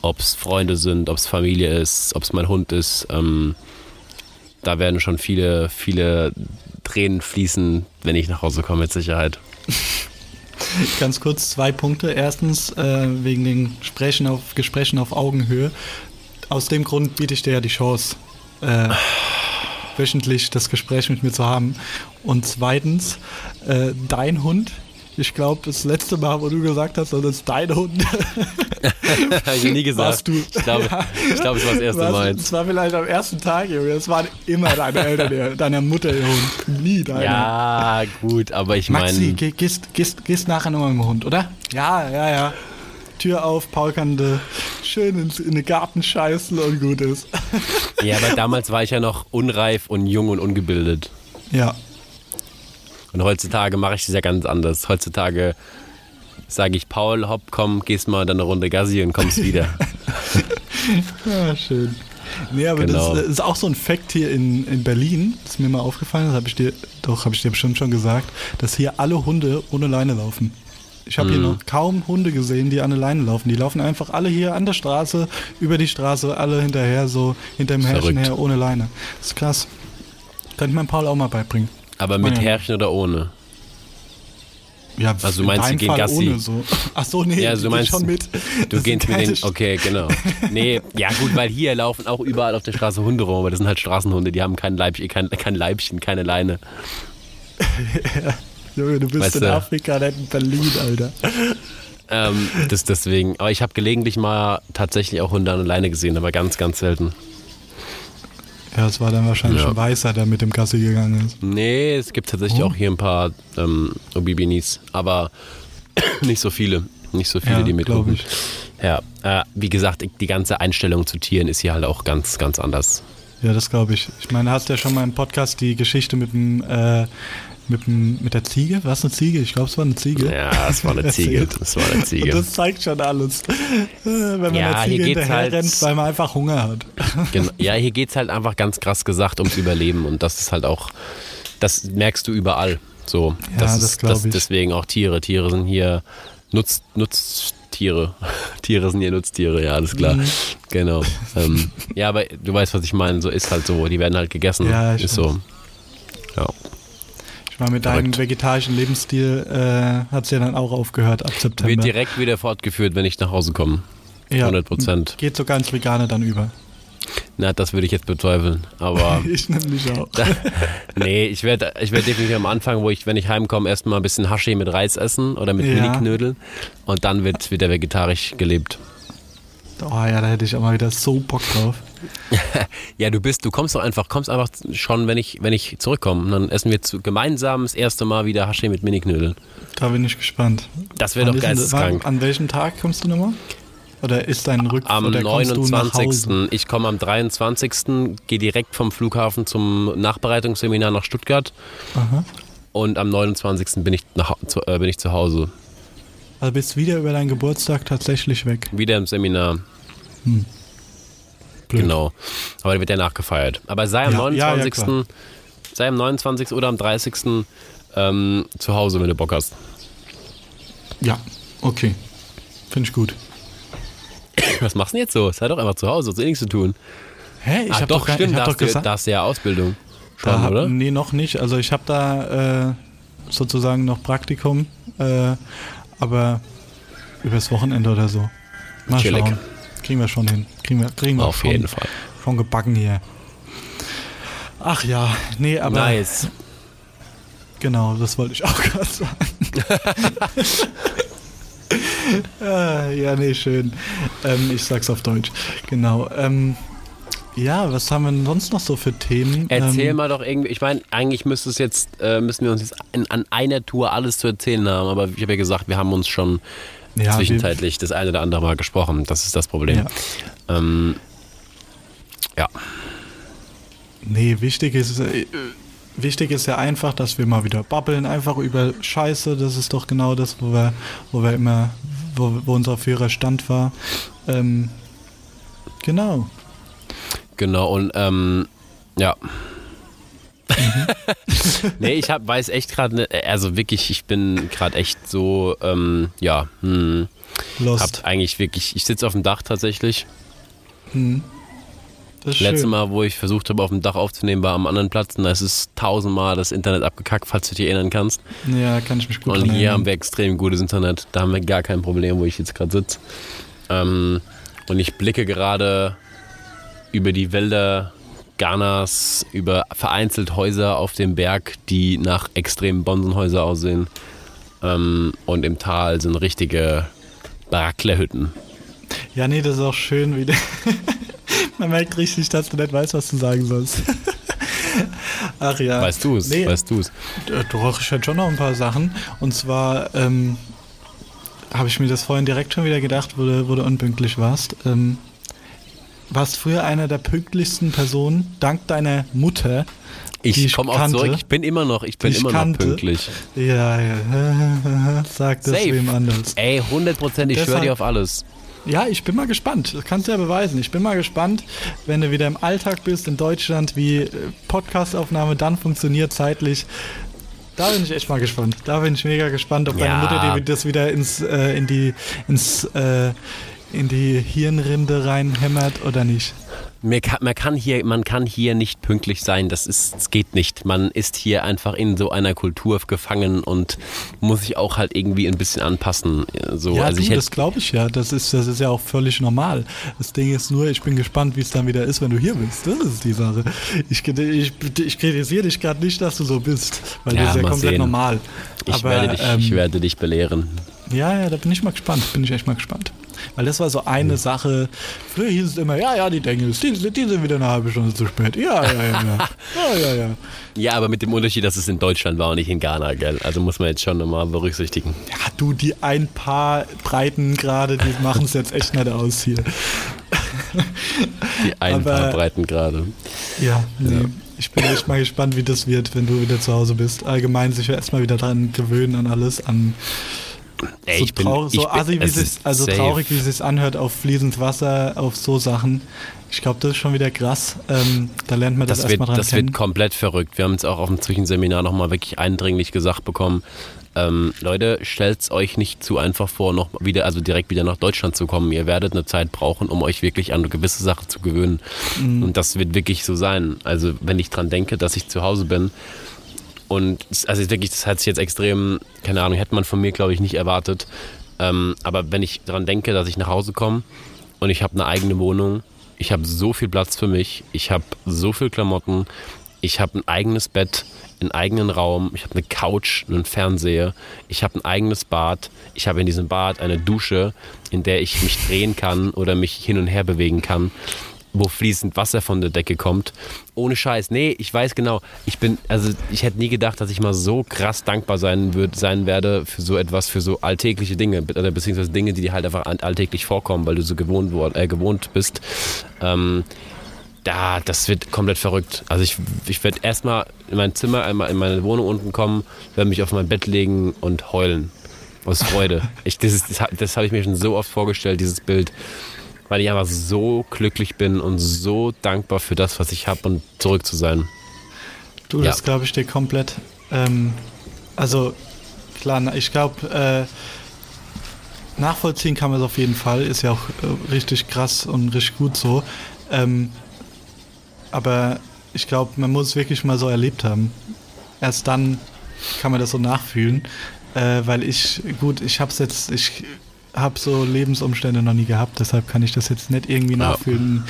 ob es Freunde sind, ob es Familie ist, ob es mein Hund ist. Ähm, da werden schon viele, viele Tränen fließen, wenn ich nach Hause komme, mit Sicherheit. [laughs] [laughs] Ganz kurz zwei Punkte. Erstens, äh, wegen den Gesprächen auf, Gesprächen auf Augenhöhe. Aus dem Grund biete ich dir ja die Chance, äh, wöchentlich das Gespräch mit mir zu haben. Und zweitens, äh, dein Hund. Ich glaube, das letzte Mal, wo du gesagt hast, das ist dein Hund. [laughs] Habe ich nie gesagt. Warst du. Ich glaube, ich glaube, es war das erste Was? Mal. Das war vielleicht am ersten Tag, Junge. Das waren immer deine Eltern, deiner Mutter, ihr Hund. Nie deiner. Ja, gut, aber ich Maxi, meine, geh, gehst, gehst, gehst nachher nochmal mit dem Hund, oder? Ja, ja, ja. Tür auf, Paul kann de, schön ins, in den Garten scheißen und gut ist. ja, aber damals war ich ja noch unreif und jung und ungebildet. Ja, Und heutzutage mache ich das ja ganz anders. Heutzutage sage ich, Paul, hopp, komm, gehst mal dann eine Runde Gassi und kommst wieder. [laughs] ja schön. Nee, aber Genau. das ist auch so ein Fakt hier in, in Berlin, das ist mir mal aufgefallen, das habe ich dir, doch, habe ich dir bestimmt schon gesagt, dass hier alle Hunde ohne Leine laufen. Ich habe hier Mhm. noch kaum Hunde gesehen, die an der Leine laufen. Die laufen einfach alle hier an der Straße, über die Straße, alle hinterher, so hinterm Herrchen Verrückt. her, ohne Leine. Das ist krass. Könnte man Paul auch mal beibringen. Aber mit Ja. Härchen oder ohne? Ja, Also du in meinst, die gehen Fall Gassi? Ohne so. [laughs] Ach so, nee, Ja, also du meinst, schon mit. Du Das gehst mit den. Okay, genau. Nee, ja gut, weil hier laufen auch überall auf der Straße Hunde rum, aber das sind halt Straßenhunde, die haben kein Leibchen, kein, kein Leibchen, keine Leine. [laughs] Junge, du bist Weißt in du- Afrika, nicht in Berlin, Alter. Ähm, das deswegen. Aber ich habe gelegentlich mal tatsächlich auch Hunde an der Leine gesehen, aber ganz, ganz selten. Ja, es war dann wahrscheinlich Ja. ein Weißer, der mit dem Gassi gegangen ist. Nee, es gibt tatsächlich Oh. auch hier ein paar ähm, Obibinis, aber [clears throat] nicht so viele. Nicht so viele, Ja, die mitgucken. ich. Ja, äh, wie gesagt, die ganze Einstellung zu Tieren ist hier halt auch ganz, ganz anders. Ja, das glaube ich. Ich meine, hast ja schon mal im Podcast die Geschichte mit dem, äh, mit mit der Ziege? War es eine Ziege? Ich glaube, es war eine Ziege. Ja, es war eine [laughs] Ziege. Das war eine Und Ziege. das zeigt schon alles. Äh, Wenn man Ja, der hier Ziege hinterher halt- rennt, weil man einfach Hunger hat. [laughs] Genau. Ja, hier geht es halt einfach ganz krass gesagt ums Überleben und das ist halt auch, das merkst du überall. So, Ja, das das ist das, deswegen auch Tiere. Tiere sind hier Nutz, Nutztiere. [laughs] Tiere sind hier Nutztiere, ja, alles klar. Mhm. Genau. Ähm, ja, aber du weißt, was ich meine. So ist halt so. Die werden halt gegessen. Ja, ich ist so. Ja. Meine, mit deinem vegetarischen Lebensstil äh, hat es ja dann auch aufgehört ab September. Wird direkt wieder fortgeführt, wenn ich nach Hause komme. ja, 100 Prozent. Geht sogar ins Vegane dann über. Na, das würde ich jetzt bezweifeln. Aber [laughs] Ich nämlich auch. [laughs] nee, ich werde ich werd definitiv am Anfang, wo ich, wenn ich heimkomme, erstmal ein bisschen Hashi mit Reis essen oder mit Ja. Miniknödeln. Und dann wird wieder vegetarisch gelebt. Oh ja, da hätte ich auch mal wieder so Bock drauf. [laughs] Ja, du bist, du kommst doch einfach, kommst einfach schon, wenn ich, wenn ich zurückkomme. Und dann essen wir zu, gemeinsam das erste Mal wieder Hashi mit Miniknödeln. Da bin ich gespannt. Das wäre doch geisteskrank. An welchem Tag kommst du nochmal? Oder ist dein Rück Am oder kommst du nach Hause? 29. Ich komme am 23. gehe direkt vom Flughafen zum Nachbereitungsseminar nach Stuttgart. Aha. Und am 29. bin ich, nach, äh, bin ich zu Hause. Also bist wieder über deinen Geburtstag tatsächlich weg. Wieder im Seminar. Blöd. Genau. Aber der wird ja nachgefeiert. Aber sei am Ja, ja, ja, 29. klar. sei am 29. oder am 30. Ähm, zu Hause, wenn du Bock hast. Ja, okay. Finde ich gut. [coughs] Was machst du denn jetzt so? Sei doch einfach zu Hause, hast eh nichts zu tun. Hä? Ich ah, hab doch, gar- stimmt, ich hab doch hast, du, ja Ausbildung. Schon, da oder? Nee, noch nicht. Also ich habe da äh, sozusagen noch Praktikum, äh, aber übers Wochenende oder so. Mal Chillig. schauen. Kriegen wir schon hin. Kriegen wir, kriegen wir Auf schon, jeden Fall. Schon gebacken hier. Ach ja, nee, aber nice. genau, das wollte ich auch [laughs] gerade sagen. ah, [laughs] ja, nee, schön. Ähm, ich sag's auf Deutsch. Genau. Ähm, ja, was haben wir denn sonst noch so für Themen? Erzähl ähm, mal doch irgendwie, ich meine, eigentlich müsste es jetzt, äh, müssen wir uns jetzt an, an einer Tour alles zu erzählen haben, aber ich habe ja gesagt, wir haben uns schon ja, zwischenzeitlich das eine oder andere Mal gesprochen. Das ist das Problem. Ja. Ähm, ja. Nee, wichtig ist, äh, wichtig ist ja einfach, dass wir mal wieder babbeln, einfach über Scheiße. Das ist doch genau das, wo wir, wo wir immer, wo, wo unser Führer Stand war. Ähm, genau. Genau, und ähm, ja. Mhm. [laughs] nee, ich hab, weiß echt gerade, ne, also wirklich, ich bin gerade echt so, ähm, ja, hm, Lost. hab eigentlich wirklich, ich sitze auf dem Dach tatsächlich. Hm. Das schön. Mal, wo ich versucht habe, auf dem Dach aufzunehmen, war am anderen Platz und da ist es tausendmal das Internet abgekackt, falls du dich erinnern kannst. Ja, kann ich mich gut Und dran hier erinnern. haben wir extrem gutes Internet. Da haben wir gar kein Problem, wo ich jetzt gerade sitze. Ähm, und ich blicke gerade über die Wälder Ghanas, über vereinzelt Häuser auf dem Berg, die nach extremen Bonsenhäuser aussehen. Ähm, und im Tal sind richtige Baracklerhütten. Ja, nee, das ist auch schön, wie [laughs] Man merkt richtig, dass du nicht weißt, was du sagen sollst. [laughs] Ach ja. Weißt du es? Nee, Weißt du es? Äh, Doch, ich hätte schon noch ein paar Sachen. Und zwar ähm, habe ich mir das vorhin direkt schon wieder gedacht, wo du, wo du unpünktlich warst. Ähm, warst früher einer der pünktlichsten Personen, dank deiner Mutter. Ich komme auch kannte, zurück. Ich bin immer noch, ich bin ich immer noch kannte. pünktlich. Ja, ja. Sag das Safe. wem anders. Ey, 100 Prozent, ich schwöre dir auf alles. Ja, ich bin mal gespannt. Das kannst du ja beweisen. Ich bin mal gespannt, wenn du wieder im Alltag bist in Deutschland, wie äh, Podcastaufnahme dann funktioniert zeitlich. Da bin ich echt mal gespannt. Da bin ich mega gespannt, ob deine Ja. Mutter dir das wieder ins, äh, in die, ins, äh, in die Hirnrinde reinhämmert oder nicht. Mir kann, man, kann hier, man kann hier nicht pünktlich sein, das, ist, das geht nicht. Man ist hier einfach in so einer Kultur gefangen und muss sich auch halt irgendwie ein bisschen anpassen. So, ja, also du, das glaube ich ja. Das ist, das ist ja auch völlig normal. Das Ding ist nur, ich bin gespannt, wie es dann wieder ist, wenn du hier bist. Das ist die Sache. Ich, ich, ich kritisiere dich gerade nicht, dass du so bist, weil Ja, das ist ja komplett sehen. normal. ich, Aber, werde dich, ähm, ich werde dich belehren. Ja, ja, da bin ich mal gespannt. Bin ich echt mal gespannt. Weil das war so eine Sache. Früher hieß es immer, ja, ja, die Dengels, die, die sind wieder eine halbe Stunde zu spät. Ja, ja, ja, ja. [laughs] Ja, ja, ja. Ja, aber mit dem Unterschied, dass es in Deutschland war und nicht in Ghana, gell? Also muss man jetzt schon nochmal berücksichtigen. Ja, du, die ein paar Breiten gerade, die machen es jetzt echt nicht aus hier. Die ein Aber- paar Breiten gerade. Ja, nee. Ich bin echt mal gespannt, wie das wird, wenn du wieder zu Hause bist. Allgemein sich erstmal wieder dran gewöhnen an alles, an Ey, so, ich bin, traurig, ich so bin, assi, wie es es ist also safe. traurig, wie es sich anhört, auf fließend Wasser, auf so Sachen. Ich glaube, das ist schon wieder krass. Ähm, da lernt man das, Das, erstmal dran das kennen. wird komplett verrückt. Wir haben es auch auf dem Zwischenseminar nochmal wirklich eindringlich gesagt bekommen. Ähm, Leute, stellt euch nicht zu einfach vor, noch wieder, also direkt wieder nach Deutschland zu kommen. Ihr werdet eine Zeit brauchen, um euch wirklich an eine gewisse Sache zu gewöhnen. Mhm. Und das wird wirklich so sein. Also wenn ich dran denke, dass ich zu Hause bin und also wirklich, das hat sich jetzt extrem, keine Ahnung, hätte man von mir, glaube ich, nicht erwartet. Ähm, aber wenn ich dran denke, dass ich nach Hause komme und ich habe eine eigene Wohnung, ich habe so viel Platz für mich, ich habe so viel Klamotten, ich habe ein eigenes Bett, einen eigenen Raum, ich habe eine Couch, einen Fernseher, ich habe ein eigenes Bad, ich habe in diesem Bad eine Dusche, in der ich mich drehen kann oder mich hin und her bewegen kann, wo fließend Wasser von der Decke kommt. Ohne Scheiß. Nee, ich weiß genau, ich bin, also ich hätte nie gedacht, dass ich mal so krass dankbar sein, würd, sein werde für so etwas, für so alltägliche Dinge, beziehungsweise Dinge, die dir halt einfach all- alltäglich vorkommen, weil du so gewohnt, äh, gewohnt bist. Ähm, da, das wird komplett verrückt. Also ich, ich werde erstmal in mein Zimmer, einmal in meine Wohnung unten kommen, werde mich auf mein Bett legen und heulen. Aus Freude. Ich, das ist- das, das habe ich mir schon so oft vorgestellt, dieses Bild. Weil ich einfach so glücklich bin und so dankbar für das, was ich habe und zurück zu sein. Du, Ja. das glaube ich dir komplett. Ähm, also, klar, ich glaube, äh, nachvollziehen kann man es auf jeden Fall. Ist ja auch äh, richtig krass und richtig gut so. Ähm, aber ich glaube, man muss es wirklich mal so erlebt haben. Erst dann kann man das so nachfühlen. Äh, weil ich, gut, ich habe es jetzt, ich habe so Lebensumstände noch nie gehabt, deshalb kann ich das jetzt nicht irgendwie Ja. nachfühlen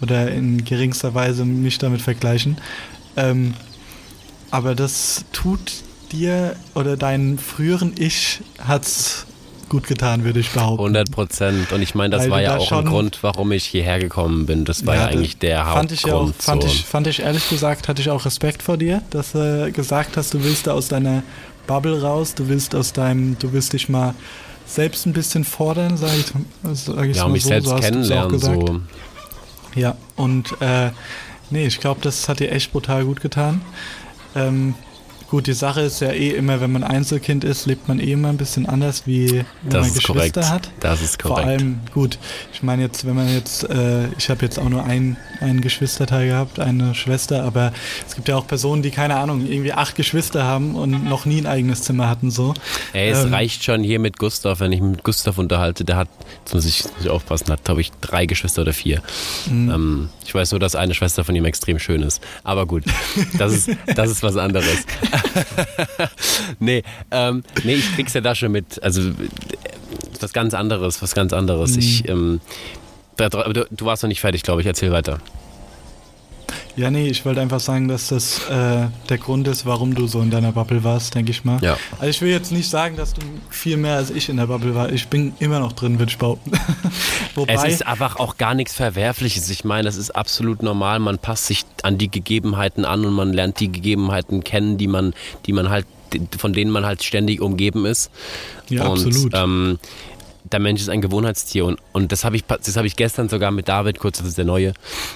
oder in geringster Weise mich damit vergleichen. Ähm, aber das tut dir oder deinem früheren Ich hat's gut getan, würde ich behaupten. 100 Prozent. Und ich meine, das Weil war ja da auch ein Grund, warum ich hierher gekommen bin. Das war ja, das eigentlich der fand ich ja auch, Hauptgrund. fand, so. ich, fand ich ehrlich gesagt, hatte ich auch Respekt vor dir, dass du gesagt hast, du willst da aus deiner Bubble raus, du willst aus deinem, du willst dich mal selbst ein bisschen fordern, sag ich, sag ich ja, mal mich so, selbst so kennenlernen. gesagt. So. Ja, und äh, nee, ich glaube, das hat dir echt brutal gut getan. Ähm, Gut, die Sache ist ja eh immer, wenn man Einzelkind ist, lebt man eh immer ein bisschen anders, wie wenn Das man ist Geschwister korrekt. hat. Das ist Vor korrekt. allem, gut, ich meine jetzt, wenn man jetzt, äh, ich habe jetzt auch nur ein, einen Geschwisterteil gehabt, eine Schwester, aber es gibt ja auch Personen, die, keine Ahnung, irgendwie acht Geschwister haben und noch nie ein eigenes Zimmer hatten, so. Ey, es Ähm, reicht schon hier mit Gustav, wenn ich mich mit Gustav unterhalte, der hat, jetzt muss ich, muss ich aufpassen, hat, glaube ich, drei Geschwister oder vier. Mhm. Ähm, ich weiß nur, dass eine Schwester von ihm extrem schön ist. Aber gut, das ist, das ist was anderes. [laughs] [laughs] nee, ähm, nee, ich krieg's ja da schon mit. Also was ganz anderes, was ganz anderes. Mhm. Ich, ähm, da- aber du, du warst noch nicht fertig, glaube ich. Erzähl weiter. Ja, nee, ich wollte einfach sagen, dass das äh, der Grund ist, warum du so in deiner Bubble warst, denke ich mal. Ja. Also ich will jetzt nicht sagen, dass du viel mehr als ich in der Bubble war. Ich bin immer noch drin, würde ich behaupten. [laughs] Wobei, Es ist einfach auch gar nichts Verwerfliches. Ich meine, das ist absolut normal. Man passt sich an die Gegebenheiten an und man lernt die Gegebenheiten kennen, die man, die man halt, von denen man halt ständig umgeben ist. Ja, und, absolut. Ähm, der Mensch ist ein Gewohnheitstier und, und das habe ich, hab ich gestern sogar mit David kurz, das ist der Neue,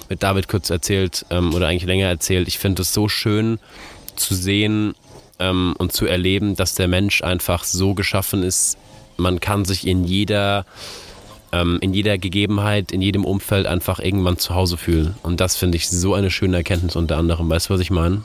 mit David kurz erzählt ähm, oder eigentlich länger erzählt. Ich finde es so schön zu sehen ähm, und zu erleben, dass der Mensch einfach so geschaffen ist, man kann sich in jeder ähm, in jeder Gegebenheit, in jedem Umfeld einfach irgendwann zu Hause fühlen. Und das finde ich so eine schöne Erkenntnis unter anderem. Weißt du, was ich meine?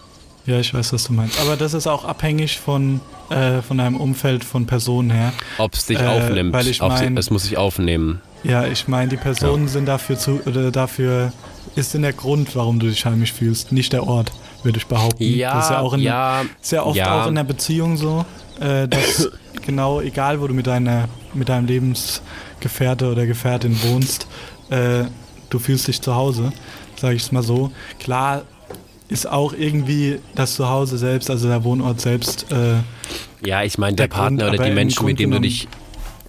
Ja, ich weiß, was du meinst. Aber das ist auch abhängig von, äh, von deinem Umfeld, von Personen her. Ob es dich Äh, aufnimmt. weil ich mein- es muss sich aufnehmen. Ja, ich meine, die Personen sind dafür zu, oder dafür ist in der Grund, warum du dich heimisch fühlst, nicht der Ort, würde ich behaupten. Ja, das ist ja auch in, ja, ist ja oft ja. auch in der Beziehung so, äh, dass [coughs] genau egal, wo du mit deiner, mit deinem Lebensgefährte oder Gefährtin wohnst, äh, du fühlst dich zu Hause, sage ich es mal so. Klar ist auch irgendwie das Zuhause selbst, also der Wohnort selbst, äh, Ja, ich meine, der, Der Grund, Partner oder aber die Menschen, Grund mit denen du dich.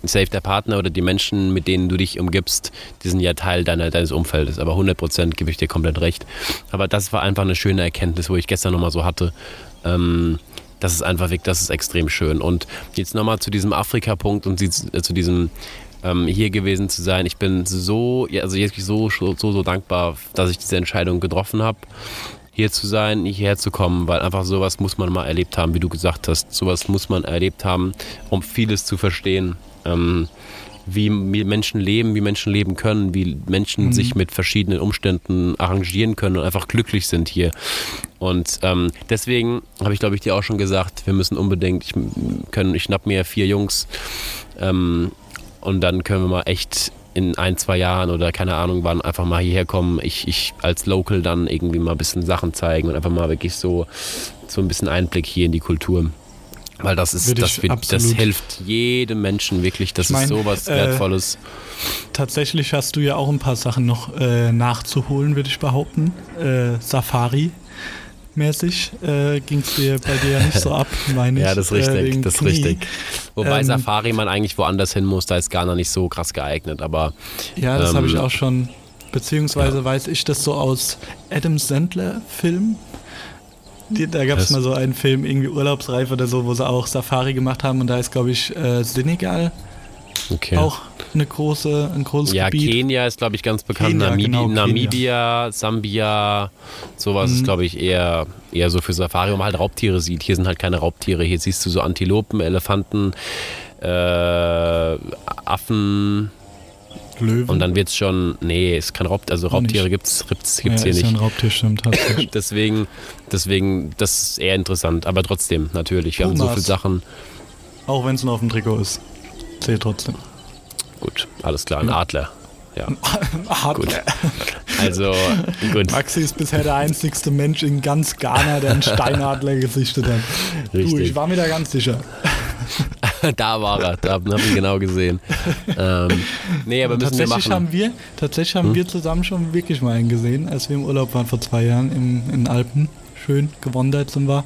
Safe, der Partner oder die Menschen, mit denen du dich umgibst, die sind ja Teil deiner, deines Umfeldes. Aber 100% gebe ich dir komplett recht. Aber das war einfach eine schöne Erkenntnis, wo ich gestern nochmal so hatte. Ähm, das ist einfach wirklich, das ist extrem schön. Und jetzt nochmal zu diesem Afrika-Punkt und äh, zu diesem ähm, hier gewesen zu sein. Ich bin so, also jetzt so, so, so dankbar, dass ich diese Entscheidung getroffen habe hier zu sein, hierher zu kommen, weil einfach sowas muss man mal erlebt haben, wie du gesagt hast. Sowas muss man erlebt haben, um vieles zu verstehen. Ähm, wie Menschen leben, wie Menschen leben können, wie Menschen sich mit verschiedenen Umständen arrangieren können und einfach glücklich sind hier. Und ähm, deswegen habe ich, glaube ich, dir auch schon gesagt, wir müssen unbedingt, ich, können, ich schnapp mir vier Jungs ähm, und dann können wir mal echt in ein, zwei Jahren oder keine Ahnung wann einfach mal hierher kommen. Ich, ich als Local dann irgendwie mal ein bisschen Sachen zeigen und einfach mal wirklich so, so ein bisschen Einblick hier in die Kultur. Weil das ist, Würde das, wird, das hilft jedem Menschen wirklich. Das Ich mein, ist sowas äh, Wertvolles. Tatsächlich hast du ja auch ein paar Sachen noch äh, nachzuholen, würde ich behaupten. Äh, Safari. Mäßig äh, ging es dir bei dir ja nicht so ab, [laughs] meine ich. Ja, das ist äh, richtig, wegen das ist Knie. richtig. Wobei Ähm, Safari man eigentlich woanders hin muss, da ist Ghana nicht so krass geeignet, aber Ja, das habe ich Ähm, auch schon. Beziehungsweise weiß ich das so aus Adam Sandler Film. Die, da gab es mal so einen Film, irgendwie Urlaubsreif oder so, wo sie auch Safari gemacht haben und da ist, glaube ich, äh, Senegal okay. auch eine große, ein großes ja, Gebiet. Kenia ist, glaube ich, ganz bekannt. Kenia, Namibi genau, Kenia. Namibia, Sambia, sowas ist, Mhm. glaube ich, eher, eher so für Safari, wo man halt Raubtiere sieht. Hier sind halt keine Raubtiere. Hier siehst du so Antilopen, Elefanten, äh, Affen Löwen. und dann wird's schon, nee, ist kein Raubtier, also Raubtiere nicht. gibt's, gibt's, ja, hier ist ja ein nicht. Raubtier, stimmt. [laughs] Deswegen, deswegen, das ist eher interessant, aber trotzdem, natürlich. Wir haben so Pumas. viele Sachen. auch wenn es nur auf dem Trikot ist. Zählt trotzdem. Gut, alles klar, ein Adler. Ja, [laughs] Adler. gut. Also, gut. Maxi ist bisher der einzigste Mensch in ganz Ghana, der einen [laughs] Steinadler gesichtet hat. Du, Richtig. ich war mir da ganz sicher. [laughs] da war er, da habe ich ihn genau gesehen. Ähm, nee, aber müssen wir tatsächlich machen. haben wir, tatsächlich haben Hm? wir zusammen schon wirklich mal einen gesehen, als wir im Urlaub waren vor zwei Jahren im, in den Alpen. Schön gewandert sind wir.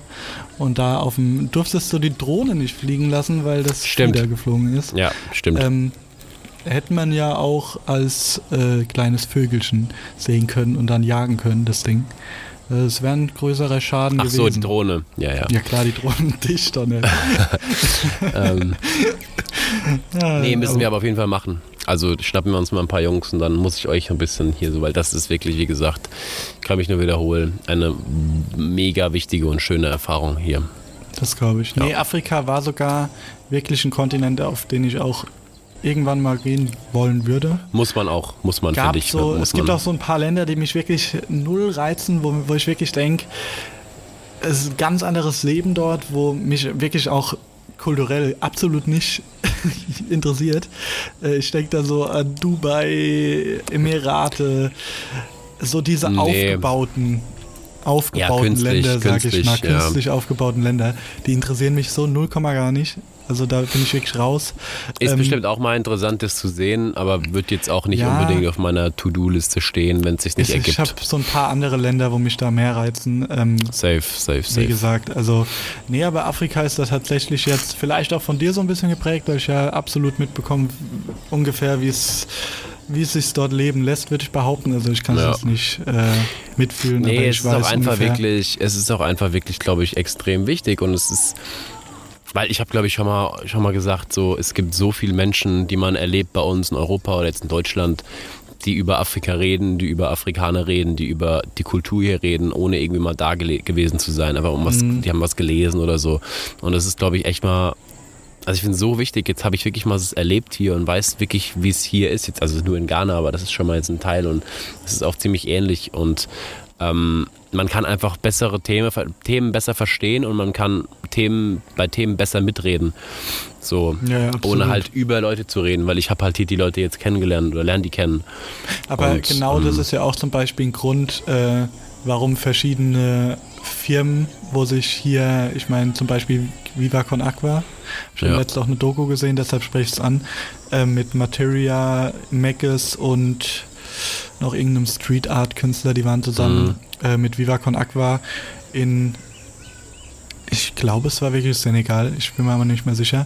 Und da auf dem durftest du die Drohne nicht fliegen lassen, weil das Stimmt. wieder geflogen ist. Ja, stimmt. Ähm, hätte man ja auch als äh, kleines Vögelchen sehen können und dann jagen können, das Ding. Äh, Es wäre ein größerer Schaden Ach gewesen. so, die Drohne. Ja, ja. Ja klar, die Drohnen [laughs] dicht doch nicht. [laughs] Ähm, [laughs] Ja, nee, müssen aber- wir aber auf jeden Fall machen. Also schnappen wir uns mal ein paar Jungs und dann muss ich euch ein bisschen hier so, weil das ist wirklich, wie gesagt, ich kann mich nur wiederholen, eine mega wichtige und schöne Erfahrung hier. Das glaube ich. Nee, Afrika war sogar wirklich ein Kontinent, auf den ich auch irgendwann mal gehen wollen würde. Muss man auch, muss man, finde ich. so, es gibt auch so ein paar Länder, die mich wirklich null reizen, wo, wo ich wirklich denke, es ist ein ganz anderes Leben dort, wo mich wirklich auch kulturell absolut nicht [laughs] interessiert. Äh, Ich denke da so an Dubai, Emirate, so diese Nee. aufgebauten, aufgebauten künstlich, Länder, sag ich künstlich, mal, ja. künstlich aufgebauten Länder, die interessieren mich so 0, gar nicht. Also da bin ich wirklich raus. Ist Ähm, bestimmt auch mal interessant, das zu sehen, aber wird jetzt auch nicht Ja. unbedingt auf meiner To-Do-Liste stehen, wenn es sich nicht ich ich habe ergibt. so ein paar andere Länder, wo mich da mehr reizen. Ähm, Safe, safe, Wie safe. gesagt, also nee, aber Afrika ist da tatsächlich jetzt vielleicht auch von dir so ein bisschen geprägt, weil ich ja absolut mitbekomme, ungefähr wie es wie es sich dort leben lässt, würde ich behaupten. Also ich kann Ja. es jetzt nicht äh, mitfühlen, Nee, aber es ich ist auch einfach ungefähr. wirklich, es ist auch einfach wirklich, glaube ich, extrem wichtig und es ist, weil ich habe, glaube ich, schon mal, schon mal gesagt, so, es gibt so viele Menschen, die man erlebt bei uns in Europa oder jetzt in Deutschland, die über Afrika reden, die über Afrikaner reden, die über die Kultur hier reden, ohne irgendwie mal da gewesen zu sein, aber um was, Mhm. die haben was gelesen oder so. Und das ist, glaube ich, echt mal also ich finde es so wichtig, jetzt habe ich wirklich mal es erlebt hier und weiß wirklich, wie es hier ist. Jetzt, also nur in Ghana, aber das ist schon mal jetzt ein Teil und es ist auch ziemlich ähnlich. Und ähm, man kann einfach bessere Themen, Themen besser verstehen und man kann Themen bei Themen besser mitreden. So, Ja, ohne halt über Leute zu reden, weil ich habe halt hier die Leute jetzt kennengelernt oder lerne die kennen. Aber Und, genau das ähm, ist ja auch zum Beispiel ein Grund, äh, warum verschiedene Firmen, wo sich hier, ich meine zum Beispiel Viva Con Aqua, ich habe Ja. letztens auch eine Doku gesehen, deshalb spreche ich es an, äh, mit Materia, Meckes und noch irgendeinem Street Art Künstler, die waren zusammen Mhm. äh, mit Viva Con Aqua in ich glaube, es war wirklich Senegal, ich bin mir aber nicht mehr sicher.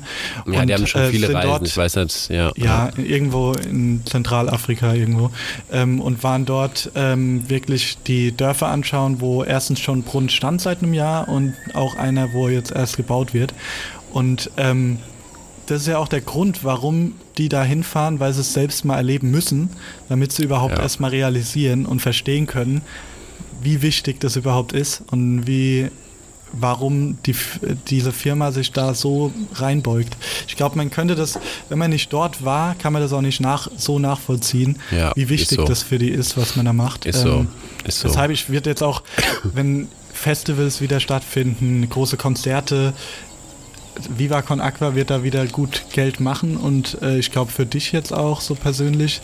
Ja, Und, die haben schon äh, viele Reisen, dort- ich weiß nicht. Ja, ja, irgendwo in Zentralafrika irgendwo. Ähm, und waren dort ähm, wirklich die Dörfer anschauen, wo erstens schon Brunnen stand seit einem Jahr und auch einer, wo jetzt erst gebaut wird. Und ähm, das ist ja auch der Grund, warum die da hinfahren, weil sie es selbst mal erleben müssen, damit sie überhaupt Ja. erst mal realisieren und verstehen können, wie wichtig das überhaupt ist und wie warum die, diese Firma sich da so reinbeugt. Ich glaube, man könnte das, wenn man nicht dort war, kann man das auch nicht nach, so nachvollziehen, Ja, wie ist wichtig so. das für die ist, was man da macht. Ist so. Ist so. Deshalb ich wird jetzt auch, wenn Festivals wieder stattfinden, große Konzerte, Viva Con Aqua wird da wieder gut Geld machen und äh, ich glaube für dich jetzt auch so persönlich,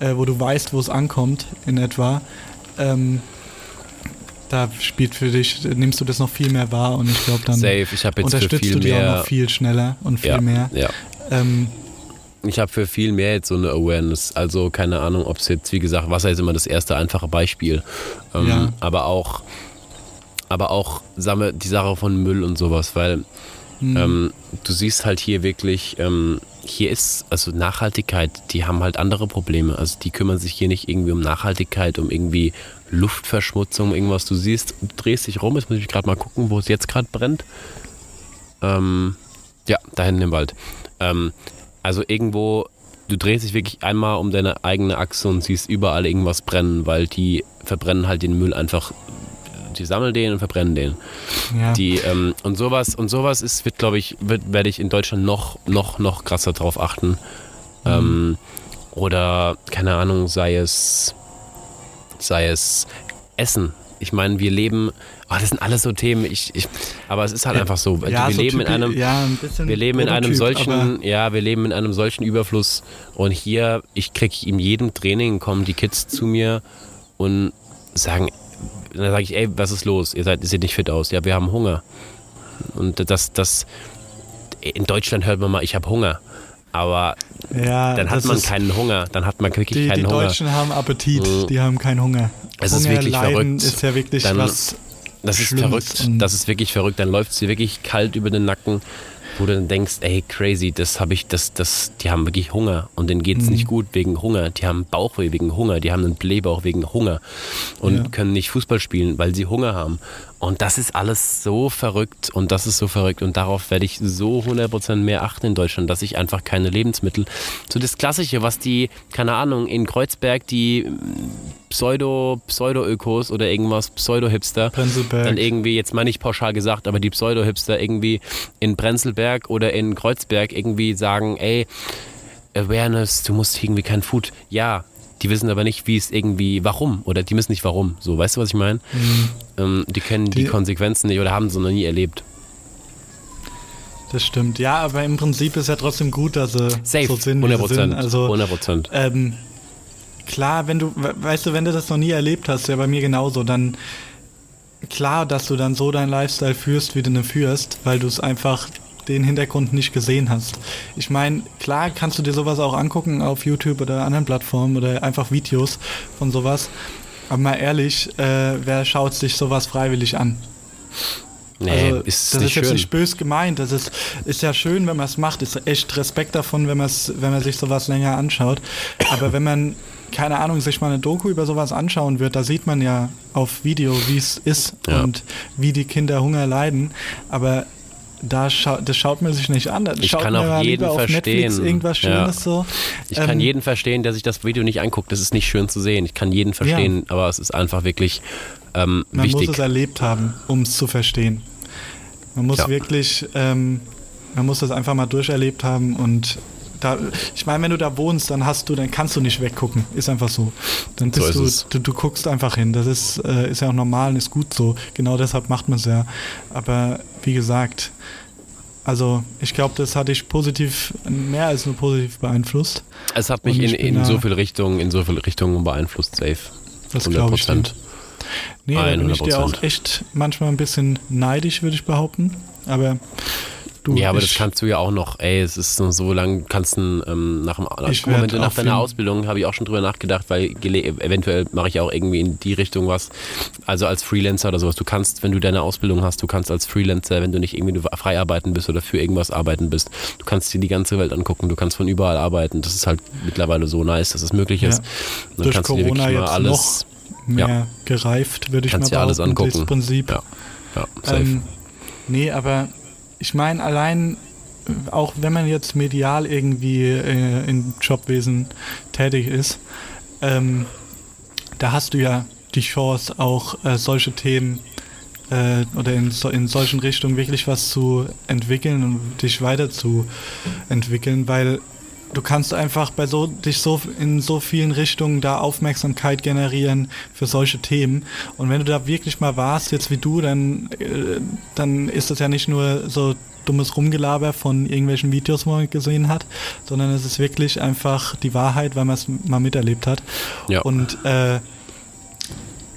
äh, wo du weißt, wo es ankommt in etwa, ähm, da spielt für dich, nimmst du das noch viel mehr wahr und ich glaube dann Safe, ich jetzt unterstützt viel du die auch noch viel schneller und viel ja, mehr. ja. Ähm, Ich habe für viel mehr jetzt so eine Awareness. Also keine Ahnung, ob es jetzt, wie gesagt, Wasser ist immer das erste einfache Beispiel. Ähm, Ja. Aber auch, aber auch sammel die Sache von Müll und sowas, weil hm, ähm, du siehst halt hier wirklich, ähm, hier ist, also Nachhaltigkeit, die haben halt andere Probleme. Also die kümmern sich hier nicht irgendwie um Nachhaltigkeit, um irgendwie Luftverschmutzung, irgendwas. Du siehst, du drehst dich rum, jetzt muss ich gerade mal gucken, wo es jetzt gerade brennt. Ähm, ja, da hinten im Wald. Ähm, also irgendwo, du drehst dich wirklich einmal um deine eigene Achse und siehst überall irgendwas brennen, weil die verbrennen halt den Müll einfach. Die sammeln den und verbrennen den. ja. Die, ähm, und sowas, und sowas ist, wird, glaube ich, wird, werde ich in Deutschland noch, noch, noch krasser drauf achten. Ähm, oder, keine Ahnung, sei es, sei es Essen. Ich meine, wir leben, oh, das sind alles so Themen, ich, ich, aber es ist halt einfach so. ja, wir so leben in typi- einem, ja, ein wir leben in einem solchen, ja, wir leben in einem solchen Überfluss und hier, ich kriege in jedem Training kommen die Kids zu mir und sagen, dann sage ich, ey, was ist los? Ihr seid, ihr seht nicht fit aus. Ja, wir haben Hunger. Und das, das, in Deutschland hört man mal, ich habe Hunger. Aber ja, dann hat man keinen Hunger. Dann hat man wirklich Die, die keinen Hunger. Deutschen haben Appetit, Mhm. die haben keinen Hunger. Es ist wirklich leiden verrückt. ist ja wirklich Dann- was Das ist verrückt. Das ist wirklich verrückt. Dann läuft sie wirklich kalt über den Nacken. Wo du dann denkst, ey, crazy, das habe ich, das, das, die haben wirklich Hunger und denen geht's Mhm. nicht gut wegen Hunger. Die haben Bauchweh wegen Hunger, die haben einen Blähbauch wegen Hunger und Ja. können nicht Fußball spielen, weil sie Hunger haben. Und das ist alles so verrückt und das ist so verrückt und darauf werde ich so 100% mehr achten in Deutschland, dass ich einfach keine Lebensmittel, so das Klassische, was die, keine Ahnung, in Kreuzberg die Pseudo, Pseudo-Ökos oder irgendwas, Pseudo-Hipster, Prenzlberg. dann irgendwie, jetzt mal nicht pauschal gesagt, aber die Pseudo-Hipster irgendwie in Prenzlberg oder in Kreuzberg irgendwie sagen, ey, Awareness, du musst irgendwie kein Food. Ja, die wissen aber nicht, wie es irgendwie, warum oder die wissen nicht warum. So, weißt du, was ich meine? Ähm, die kennen die, Die- Konsequenzen nicht oder haben sie noch nie erlebt. Das stimmt. Ja, aber im Prinzip ist ja trotzdem gut, dass sie Safe, so sind, wie 100 sie sind. Prozent. Also 100 Prozent. ähm, klar, wenn du, we- weißt du, wenn du das noch nie erlebt hast, ja bei mir genauso, dann klar, dass du dann so deinen Lifestyle führst, wie du ihn führst, weil du es einfach den Hintergrund nicht gesehen hast. Ich meine, klar kannst du dir sowas auch angucken auf YouTube oder anderen Plattformen oder einfach Videos von sowas. Aber mal ehrlich, äh, wer schaut sich sowas freiwillig an? Nee, Also, ist das nicht ist jetzt schön. nicht bös gemeint. Das ist, ist ja schön, wenn man es macht. Ist echt Respekt davon, wenn, man's, wenn man sich sowas länger anschaut. Aber wenn man, keine Ahnung, sich mal eine Doku über sowas anschauen wird, da sieht man ja auf Video, wie es ist Ja. und wie die Kinder Hunger leiden. Aber da schau, das schaut man sich nicht an. Da Ich schaut kann man auch jeden verstehen. irgendwas Ja. Schönes so. Ich kann Ähm, jeden verstehen, der sich das Video nicht anguckt. Das ist nicht schön zu sehen. Ich kann jeden verstehen, aber es ist einfach wirklich ähm, Man wichtig. muss es erlebt haben, um es zu verstehen. Man muss Ja. wirklich, ähm, man muss das einfach mal durcherlebt haben und da, ich meine, wenn du da wohnst, dann hast du, dann kannst du nicht weggucken. Ist einfach so. Dann So bist ist es. du, du, du guckst einfach hin. Das ist, äh, ist ja auch normal und ist gut so. Genau deshalb macht man es ja. Aber wie gesagt, also ich glaube, das hat dich positiv, mehr als nur positiv beeinflusst. es hat mich in, in so viele Richtungen, in so viele Richtungen beeinflusst, safe. Das 100 glaube ich. dir. Nee, da bin ich dir 100%. auch echt manchmal ein bisschen neidisch, würde ich behaupten. Aber du, Ja, aber ich, das kannst du ja auch noch, ey, es ist nur so lang, kannst du ähm, nach dem nach auf deiner Ausbildung, habe ich auch schon drüber nachgedacht, weil eventuell mache ich auch irgendwie in die Richtung was, also als Freelancer oder sowas. Du kannst, wenn du deine Ausbildung hast, du kannst als Freelancer, wenn du nicht irgendwie frei arbeiten bist oder für irgendwas arbeiten bist, du kannst dir die ganze Welt angucken, du kannst von überall arbeiten. Das ist halt mittlerweile so nice, dass es möglich Ja. ist. Und Durch kannst du dir Corona wirklich mal alles, mehr ja. gereift, würde ich kannst mal dir alles behaupten, angucken. Das Prinzip. Ja, ja, safe. Ähm, nee, aber ich meine, allein, äh, auch wenn man jetzt medial irgendwie äh, im Jobwesen tätig ist, ähm, da hast du ja die Chance, auch äh, solche Themen äh, oder in, so, in solchen Richtungen wirklich was zu entwickeln und dich weiterzuentwickeln, weil du kannst einfach bei so dich so in so vielen Richtungen da Aufmerksamkeit generieren für solche Themen und wenn du da wirklich mal warst jetzt wie du dann äh, dann ist das ja nicht nur so dummes Rumgelaber von irgendwelchen Videos, wo man gesehen hat, sondern es ist wirklich einfach die Wahrheit, weil man es mal miterlebt hat. Ja. Und äh,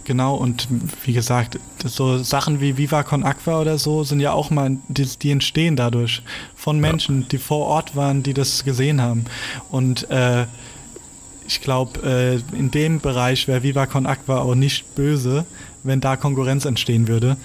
genau, und wie gesagt, so Sachen wie Viva Con Aqua oder so sind ja auch mal, die, die entstehen dadurch von Menschen, die vor Ort waren, die das gesehen haben. Und äh, ich glaube, äh, in dem Bereich wäre Viva Con Aqua auch nicht böse, wenn da Konkurrenz entstehen würde,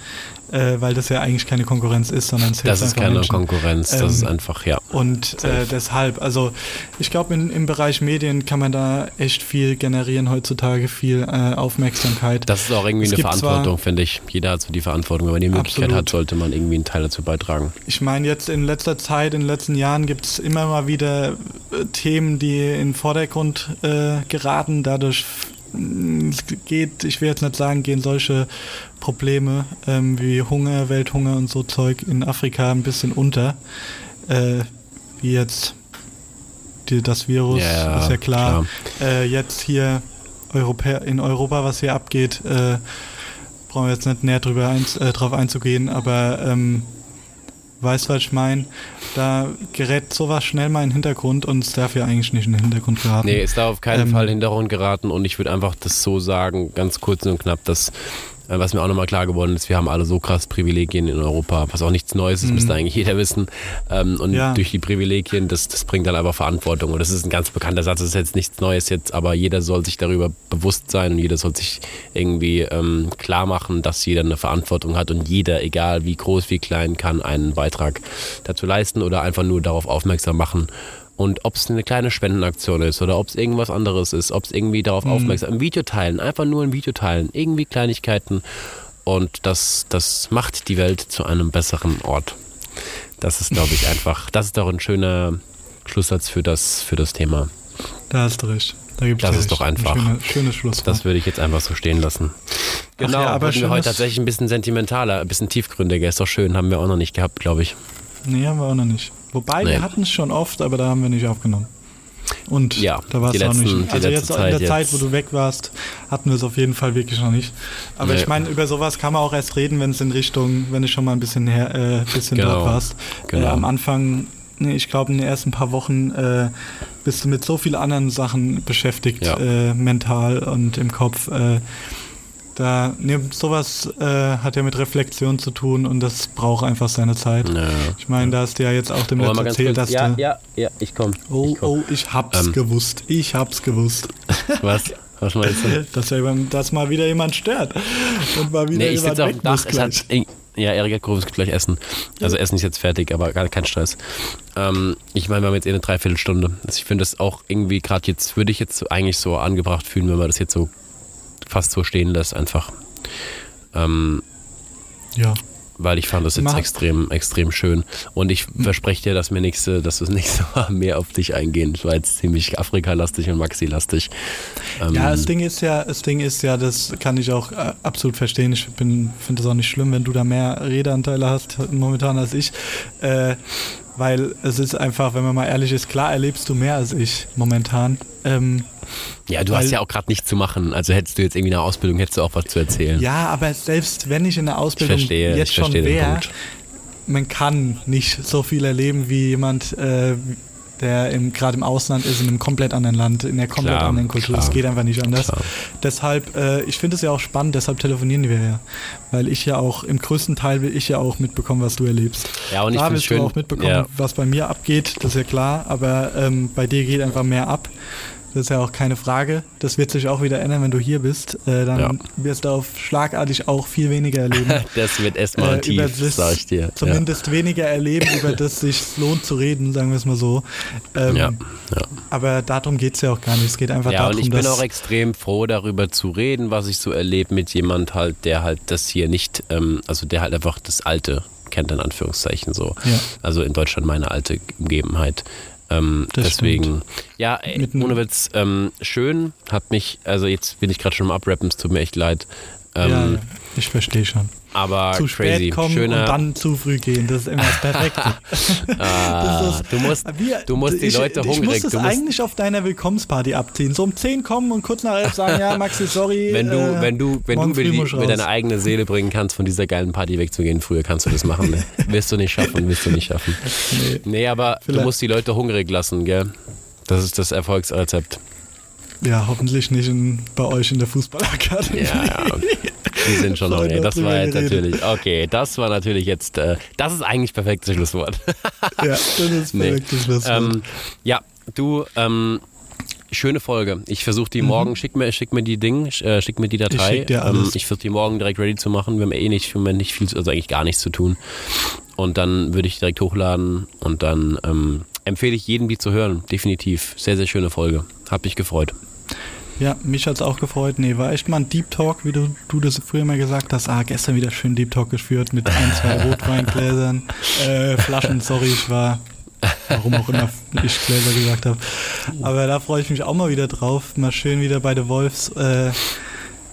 äh, weil das ja eigentlich keine Konkurrenz ist, sondern es das ist keine Menschen. Konkurrenz, das Ähm, ist einfach, ja. Und äh, deshalb, also ich glaube, im Bereich Medien kann man da echt viel generieren heutzutage, viel äh, Aufmerksamkeit. Das ist auch irgendwie Es eine Verantwortung, finde ich. Jeder hat so die Verantwortung. Wenn man die Möglichkeit Absolut. hat, sollte man irgendwie einen Teil dazu beitragen. Ich meine, jetzt in letzter Zeit, in den letzten Jahren gibt es immer mal wieder äh, Themen, die in den Vordergrund äh, geraten. Dadurch geht, ich will jetzt nicht sagen, gehen solche Probleme ähm, wie Hunger, Welthunger und so Zeug in Afrika ein bisschen unter. Äh, wie jetzt die, das Virus, Ja, ist ja klar. Äh, jetzt hier Europä in Europa, was hier abgeht, äh, brauchen wir jetzt nicht näher drüber ein, äh, drauf einzugehen, aber ähm, weißt was ich meine? Da gerät sowas schnell mal in den Hintergrund und es darf ja eigentlich nicht in den Hintergrund geraten. Nee, ist da auf keinen Ähm, Fall Hintergrund geraten und ich würde einfach das so sagen, ganz kurz und knapp, dass was mir auch nochmal klar geworden ist, wir haben alle so krass Privilegien in Europa, was auch nichts Neues ist, mhm. müsste eigentlich jeder wissen. Ähm, und ja. durch die Privilegien, das, das bringt dann einfach Verantwortung. Und das ist ein ganz bekannter Satz, das ist jetzt nichts Neues jetzt, aber jeder soll sich darüber bewusst sein und jeder soll sich irgendwie ähm, klar machen, dass jeder eine Verantwortung hat und jeder, egal wie groß, wie klein, kann einen Beitrag dazu leisten oder einfach nur darauf aufmerksam machen und ob es eine kleine Spendenaktion ist oder ob es irgendwas anderes ist, ob es irgendwie darauf mhm. aufmerksam, ein Video teilen, einfach nur ein Video teilen, irgendwie Kleinigkeiten. Und das, das macht die Welt zu einem besseren Ort. Das ist, glaube ich, [laughs] einfach, das ist doch ein schöner Schlusssatz für das, für das Thema. Da hast du recht. Da das ist recht. doch einfach. Ein schöne, schönes Schlusswort. Das würde ich jetzt einfach so stehen lassen. Genau, ja, aber wir heute tatsächlich ein bisschen sentimentaler, ein bisschen tiefgründiger. Ist doch schön, haben wir auch noch nicht gehabt, glaube ich. Nee, haben wir auch noch nicht. Wobei, nee. wir hatten es schon oft, aber da haben wir nicht aufgenommen. Und ja, da war es auch nicht. Also jetzt in der Zeit, wo du weg warst, hatten wir es auf jeden Fall wirklich noch nicht. Aber nee. ich meine, über sowas kann man auch erst reden, wenn es in Richtung, wenn du schon mal ein bisschen her, äh, bisschen genau. dort warst. Genau. Äh, am Anfang, nee, ich glaube in den ersten paar Wochen äh, bist du mit so vielen anderen Sachen beschäftigt, ja. Äh, mental und im Kopf äh, da, ne, sowas äh, hat ja mit Reflexion zu tun und das braucht einfach seine Zeit. Ja. Ich meine, da hast du ja jetzt auch dem Netz erzählt, dass ja, ja, ja, ich komm. Oh, ich komm. oh, ich hab's ähm. gewusst. Ich hab's gewusst. [laughs] Was? Was meinst du? [laughs] dass, ja, dass mal wieder jemand stört. Und mal wieder nee, ich jemand weg Dach, es hat, ja, Erik hat gerufen, es gibt gleich Essen. Also Essen ist jetzt fertig, aber gar kein Stress. Ähm, ich meine, wir haben jetzt eh eine Dreiviertelstunde. Also ich finde das auch irgendwie gerade jetzt, würde ich jetzt eigentlich so angebracht fühlen, wenn man das jetzt so fast so stehen lässt, einfach. Ähm, ja. Weil ich fand das jetzt extrem, extrem schön. Und ich verspreche dir, dass wir nächste, dass wir das nächste [laughs] Mal mehr auf dich eingehen. Ich war jetzt ziemlich Afrika-lastig und Maxi-lastig. Ähm, ja, das Ding ist ja, das Ding ist ja, das kann ich auch äh, absolut verstehen. Ich finde es auch nicht schlimm, wenn du da mehr Redeanteile hast momentan als ich. Äh, weil es ist einfach, wenn man mal ehrlich ist, klar erlebst du mehr als ich momentan. Ähm, ja, du weil, hast ja auch gerade nichts zu machen. Also hättest du jetzt irgendwie eine Ausbildung, hättest du auch was zu erzählen. Ja, aber selbst wenn ich in der Ausbildung ich verstehe, jetzt ich schon wäre, man kann nicht so viel erleben wie jemand, äh, der gerade im Ausland ist, in einem komplett anderen Land, in einer komplett klar, anderen Kultur. Das geht einfach nicht anders. Klar. Deshalb, äh, ich finde es ja auch spannend, deshalb telefonieren wir ja. Weil ich ja auch, im größten Teil will ich ja auch mitbekommen, was du erlebst. Ja, und ich finde es schön. Du auch mitbekommen, ja. was bei mir abgeht, das ist ja klar, aber ähm, bei dir geht einfach mehr ab. Das ist ja auch keine Frage. Das wird sich auch wieder ändern, wenn du hier bist. Äh, dann ja. wirst du auf schlagartig auch viel weniger erleben. [laughs] das wird erstmal äh, tief, das, sag ich dir. Zumindest ja. weniger erleben, über [laughs] das sich lohnt zu reden, sagen wir es mal so. Ähm, ja. ja. Aber darum geht es ja auch gar nicht. Es geht einfach ja, darum, und ich bin auch extrem froh, darüber zu reden, was ich so erlebe mit jemand halt, der halt das hier nicht, ähm, also der halt einfach das Alte kennt, in Anführungszeichen so. Also in Deutschland meine alte Umgebenheit. Ähm, deswegen, stimmt. ja, ey, ohne Witz, ähm, schön, hat mich, also jetzt bin ich gerade schon am Abrappen, es tut mir echt leid. Ähm, ja, ja, ich verstehe schon aber zu crazy. spät kommen Schöner und dann zu früh gehen. Das ist immer das Perfekte. [laughs] ah, das ist, du musst, wir, du musst die Leute ich, hungrig. Ich muss es eigentlich auf deiner Willkommensparty abziehen. So um 10 kommen und kurz nach 11 sagen, ja, [laughs] Maxi, sorry. Wenn du, äh, wenn du, wenn du mir, die, deine eigene Seele bringen kannst, von dieser geilen Party wegzugehen, früher kannst du das machen. Ne? [laughs] wirst du nicht schaffen, wirst du nicht schaffen. Nee, nee aber Vielleicht. du musst die Leute hungrig lassen, gell? Das ist das Erfolgsrezept. Ja, hoffentlich nicht in, bei euch in der Fußballakademie. Ja, ja. Die sind schon okay. Das war jetzt natürlich, okay, das war natürlich jetzt, äh, das ist eigentlich perfektes Schlusswort. ja, das ist [laughs] perfektes nee. Schlusswort. Ähm, ja, du, ähm, schöne Folge. Ich versuche die mhm. morgen, schick mir, schick mir die Ding, äh, schick mir die Datei. Ich, ähm, ich versuche die morgen direkt ready zu machen. Wir haben eh nicht, im Moment nicht viel, also eigentlich gar nichts zu tun. Und dann würde ich direkt hochladen und dann ähm, empfehle ich jedem, die zu hören. Definitiv. Sehr, sehr schöne Folge. Hab mich gefreut. Ja, mich hat es auch gefreut. Nee, war echt mal ein Deep Talk, wie du, du das früher mal gesagt hast. Ah, gestern wieder schön Deep Talk geführt mit ein, zwei [laughs] Rotweingläsern, äh, Flaschen, sorry, ich war, warum auch immer ich Gläser gesagt habe. Aber da freue ich mich auch mal wieder drauf. Mal schön wieder bei The Wolves äh,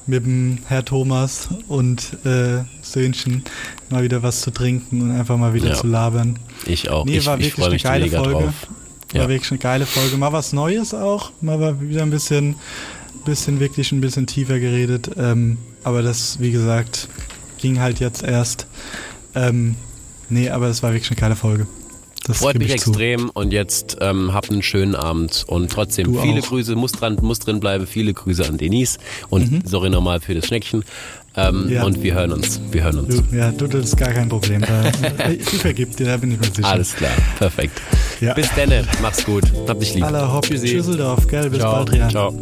mit dem Herr Thomas und äh, Söhnchen mal wieder was zu trinken und einfach mal wieder ja. zu labern. Ich auch. Nee, ich, war ich wirklich eine geile Folge. Drauf. War ja. wirklich eine geile Folge. Mal was Neues auch. Mal wieder ein bisschen, bisschen wirklich ein bisschen tiefer geredet. Ähm, aber das, wie gesagt, ging halt jetzt erst. Ähm, nee, aber es war wirklich eine geile Folge. Das Freut mich ich zu. extrem und jetzt ähm, habt einen schönen Abend und trotzdem Du viele auch. Grüße, muss dran, muss drin bleiben, viele Grüße an Denise und sorry nochmal für das Schneckchen ähm. Ja. und wir hören uns, wir hören uns. Du, ja, du, das ist gar kein Problem. Da, sie vergibt dir, da bin ich mir sicher. Alles klar, perfekt. Ja. Bis denne, mach's gut, hab dich lieb. Aller Hopp. Tschüsseldorf, gell, bis Ciao. bald, Rian. Ciao.